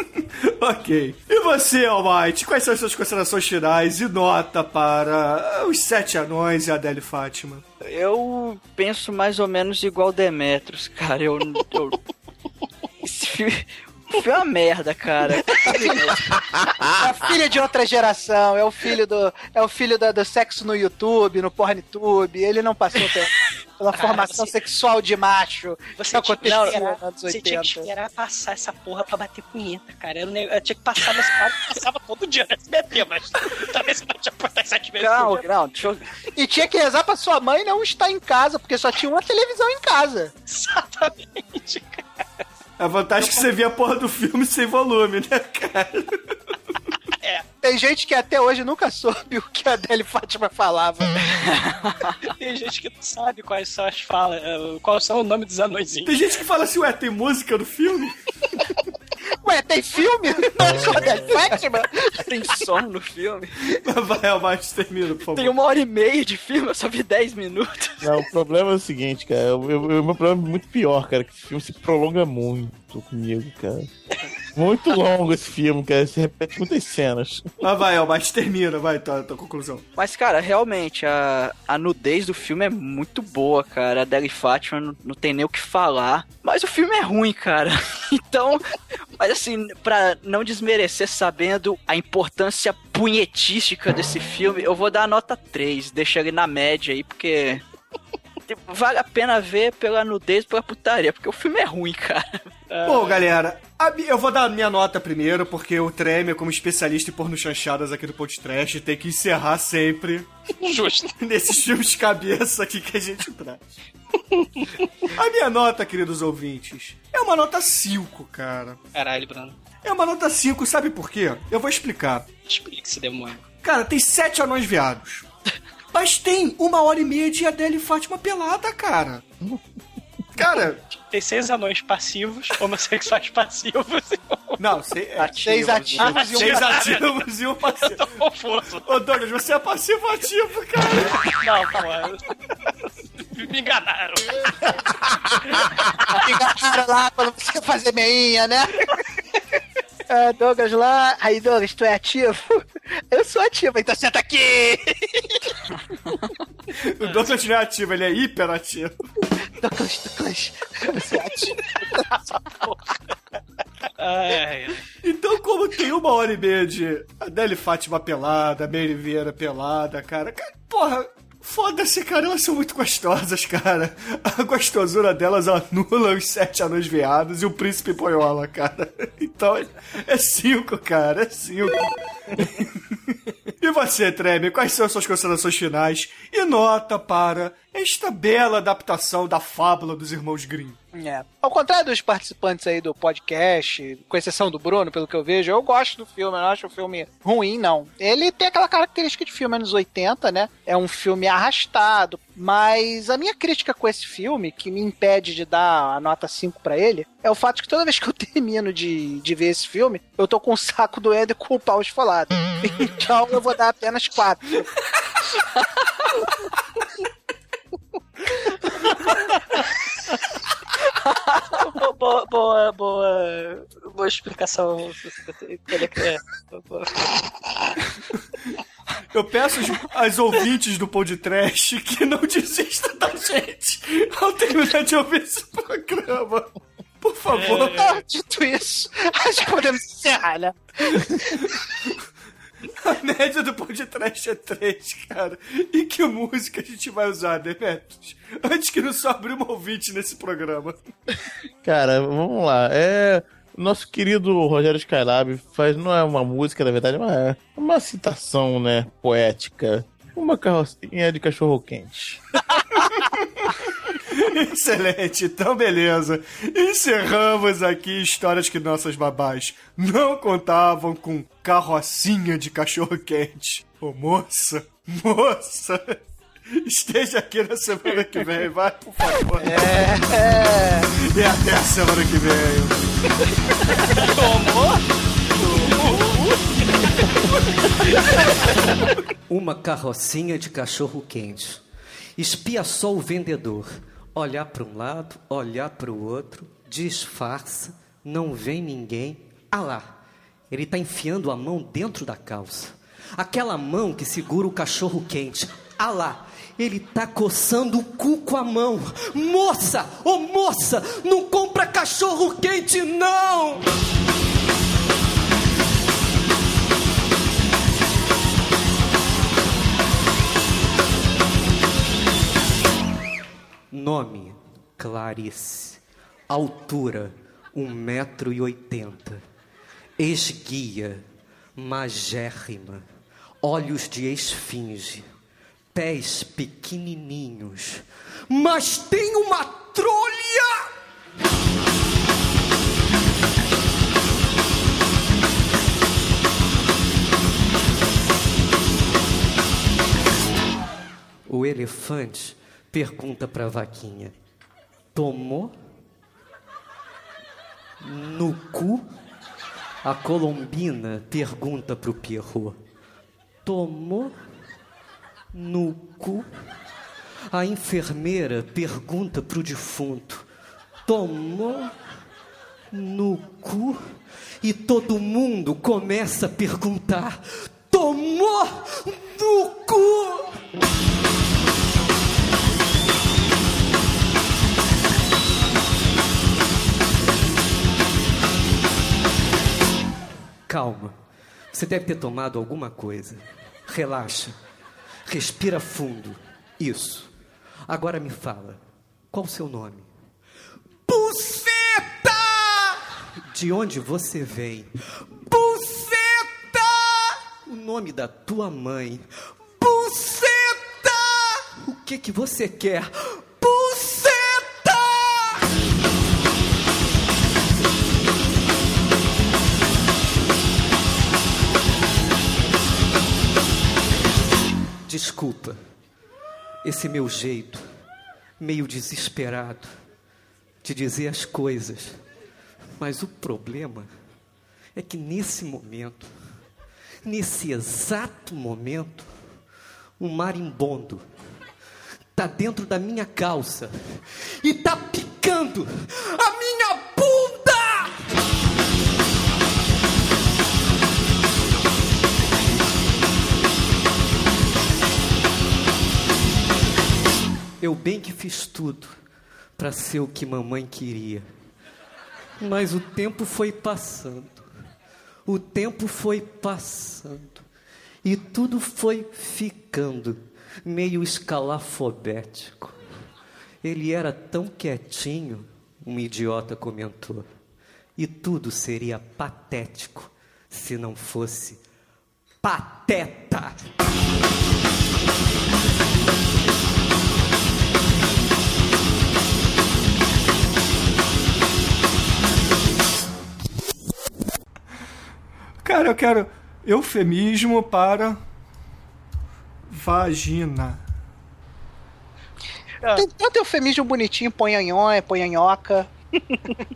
ok. E você, Almighty, quais são as suas considerações finais e nota para os Sete Anões e a Adélio Fátima?
Eu penso mais ou menos igual Demetrius, cara. Eu. eu... Esse filme. É uma merda, cara.
É a filha de outra geração, é o filho do. É o filho da- do sexo no YouTube, no PornTube. Ele não passou pe- pela
Cara,
formação
você-
sexual de macho
Você
que
tinha, que
aconteceu nos anos
você tinha que
80.
esperar passar essa porra pra bater punheta, cara. Negócio- eu tinha que passar nesse cara, passava todo dia no SBT, mas também você sete vezes
Não, não, deixa eu.
E tinha que rezar pra sua mãe não estar em casa, porque só tinha uma televisão em casa.
Exatamente, cara.
A vantagem é que você via a porra do filme sem volume, né, cara?
Tem gente que até hoje nunca soube o que a Adele Fátima falava.
Tem gente que não sabe quais são as falas, eh, quais são o nome dos anõezinhos.
Tem gente que fala assim, ué, tem música no filme?
Ué, tem filme? Não é Adele Fátima?
Tem som no filme.
Vai, Almighty, termina, por favor.
Tem uma hora e meia de filme, eu só vi 10 minutos.
Não, o problema é o seguinte, cara. O meu, o meu problema é muito pior, cara. Que esse filme se prolonga muito comigo, cara. Muito longo esse filme, cara. Se repete muitas cenas.
Mas vai, Almighty, termina, vai, tua, tua conclusão.
Mas, cara, realmente, a, a nudez do filme é muito boa, cara. A Deli Fátima não, não tem nem o que falar. Mas o filme é ruim, cara. Então, mas assim, pra não desmerecer sabendo a importância punhetística desse filme, eu vou dar a nota 3. Deixa ele na média aí, porque. Tipo, Vale a pena ver pela nudez e pela putaria, porque o filme é ruim, cara.
Bom, galera, a eu vou dar a minha nota primeiro, porque o Treme, como especialista em porno chanchadas aqui do podcast, tem que encerrar sempre
Justo.
nesses filmes de cabeça aqui que a gente traz. A minha nota, queridos ouvintes, é uma nota 5, cara.
Caralho, Bruno.
É uma nota 5, sabe por quê? Eu vou explicar.
Explique esse demônio.
Cara, tem sete anões viados. Mas tem uma hora e meia de Adele e Fátima pelada, cara. Cara,
Tem seis anões passivos, homossexuais passivos.
não, sei, é,
Seis ativos e um
seis ativos e um passivo.
Tô confuso.
Ô, Douglas, você é passivo ativo, cara.
Não, calma. Me enganaram.
Enganaram lá quando você fazer meinha, né? Ah, Douglas lá. Aí, Douglas, tu é ativo? Eu sou ativo, então senta aqui!
O Douglas não é ativo, ele é hiperativo.
Douglas, Douglas, você é ativo.
Ai, ai.
Então, como tem uma hora e meia de Adele e Fátima pelada, Mary Vieira pelada, cara. cara porra, foda-se, cara, elas são muito gostosas, cara. A gostosura delas anula os sete anões viados e o príncipe boiola, cara. Então, é cinco, cara, é cinco. E você, Treme, quais são as suas considerações finais e nota para esta bela adaptação da fábula dos irmãos Grimm?
É. Ao contrário dos participantes aí do podcast, com exceção do Bruno, pelo que eu vejo, eu gosto do filme, eu não acho o filme ruim, não. Ele tem aquela característica de filme anos 80, né? É um filme arrastado, mas a minha crítica com esse filme, que me impede de dar a nota 5 pra ele, é o fato que toda vez que eu termino de, de ver esse filme, eu tô com o saco doendo e com o pau esfolado. Então eu vou dar apenas 4.
boa, boa, boa, boa explicação.
Eu peço aos- aos ouvintes do podcast que não desistam da gente ao terminar de ouvir esse programa. Por favor.
Ah, dito isso, acho que podemos encerrar, né?
A média do podcast é 3, cara. E que música a gente vai usar, Demetrius? Antes que não sobre um ouvinte nesse programa.
Cara, vamos lá. É. Nosso querido Rogério Skylab faz, não é uma música, na verdade, mas é uma citação, né, poética. Uma carrocinha de cachorro quente.
Excelente, então beleza. Encerramos aqui histórias que nossas babás não contavam com carrocinha de cachorro quente. Ô moça, moça, esteja aqui na semana que vem, vai, por favor.
É.
E até a semana que vem.
Uma carrocinha de cachorro quente. Espia só o vendedor. Olhar para um lado, olhar para o outro, disfarça, não vem ninguém. Ah lá, ele está enfiando a mão dentro da calça. Aquela mão que segura o cachorro quente. Ah lá, ele está coçando o cu com a mão. Moça, ô moça, não compra cachorro quente não! Nome: Clarice. Altura: 1,80m. Esguia: magérrima. Olhos de esfinge. Pés pequenininhos. Mas tem uma trolha! O elefante pergunta para a vaquinha: Tomou? No cu? A colombina pergunta para o Pierrot: Tomou? No cu? A enfermeira pergunta para o defunto: Tomou? No cu? E todo mundo começa a perguntar: Tomou? No cu? Calma. Você deve ter tomado alguma coisa. Relaxa. Respira fundo. Isso. Agora me fala. Qual o seu nome? Buceta! De onde você vem? Buceta! O nome da tua mãe. Buceta! O que que você quer? Desculpa, esse meu jeito, meio desesperado, de dizer as coisas, mas o problema é que nesse momento, nesse exato momento, um marimbondo tá dentro da minha calça e tá picando a minha Eu bem que fiz tudo para ser o que mamãe queria. Mas o tempo foi passando. O tempo foi passando. E tudo foi ficando meio escalafobético. Ele era tão quietinho, um idiota comentou. E tudo seria patético se não fosse pateta.
Cara, eu quero eufemismo para vagina.
Tem tanto eufemismo bonitinho, ponhanhonha, ponhanhoca.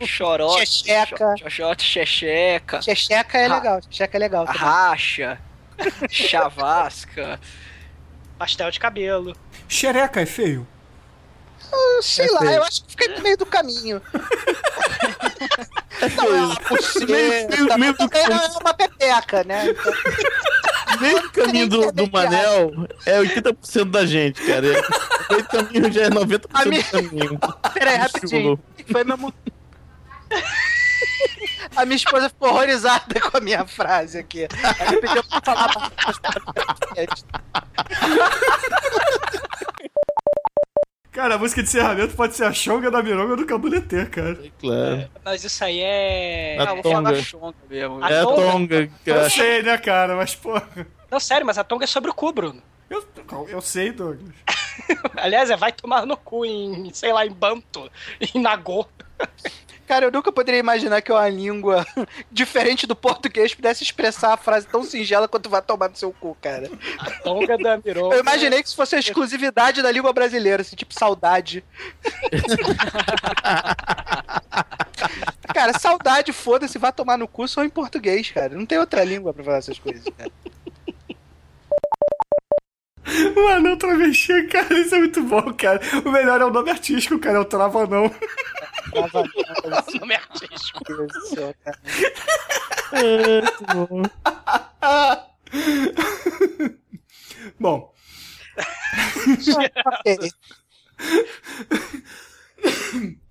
Chorota,
Checheca.
xoxota, xexeca,
Checheca é legal, checheca é legal. também.
racha, chavasca.
Pastel de cabelo.
Xereca é feio?
Ah, Sei
É
lá,
feio.
eu acho que fica no meio do caminho. Não, é uma buceta,
Meio- do
é uma pepeca, né? Então,
Meio do caminho do, do Manel é 80% da gente, cara. É- Meio caminho já é 90%
A minha-
do caminho.
Peraí,
Do
rapidinho. Foi mesmo. A minha esposa ficou horrorizada com a minha frase aqui. Ela pediu pra falar mais.
Cara, a música de encerramento pode ser a chonga da mironga do cabulete, cara.
Claro.
Mas isso aí é.
A
Ah, vou falar
tonga.
chonga mesmo.
É a tonga,
Eu
cara.
sei, né, cara? Mas, pô.
Não, sério, mas a tonga é sobre o cu, Bruno.
Eu, eu sei, Douglas.
Aliás, é vai tomar no cu em, sei lá, em Banto, em Nagô.
Cara, eu nunca poderia imaginar que uma língua diferente do português pudesse expressar a frase tão singela quanto vai tomar no seu cu, cara.
A tonga da mironga.
Eu imaginei que isso fosse a exclusividade da língua brasileira, assim, tipo saudade. cara, saudade, foda-se, vai tomar no cu só em português, cara. Não tem outra língua pra falar essas coisas, cara.
Um anão travesti, cara, isso é muito bom, cara. O melhor é o nome artístico, cara, é o Travanão. Travanão.
o nome artístico.
É, muito bom.
bom.
okay.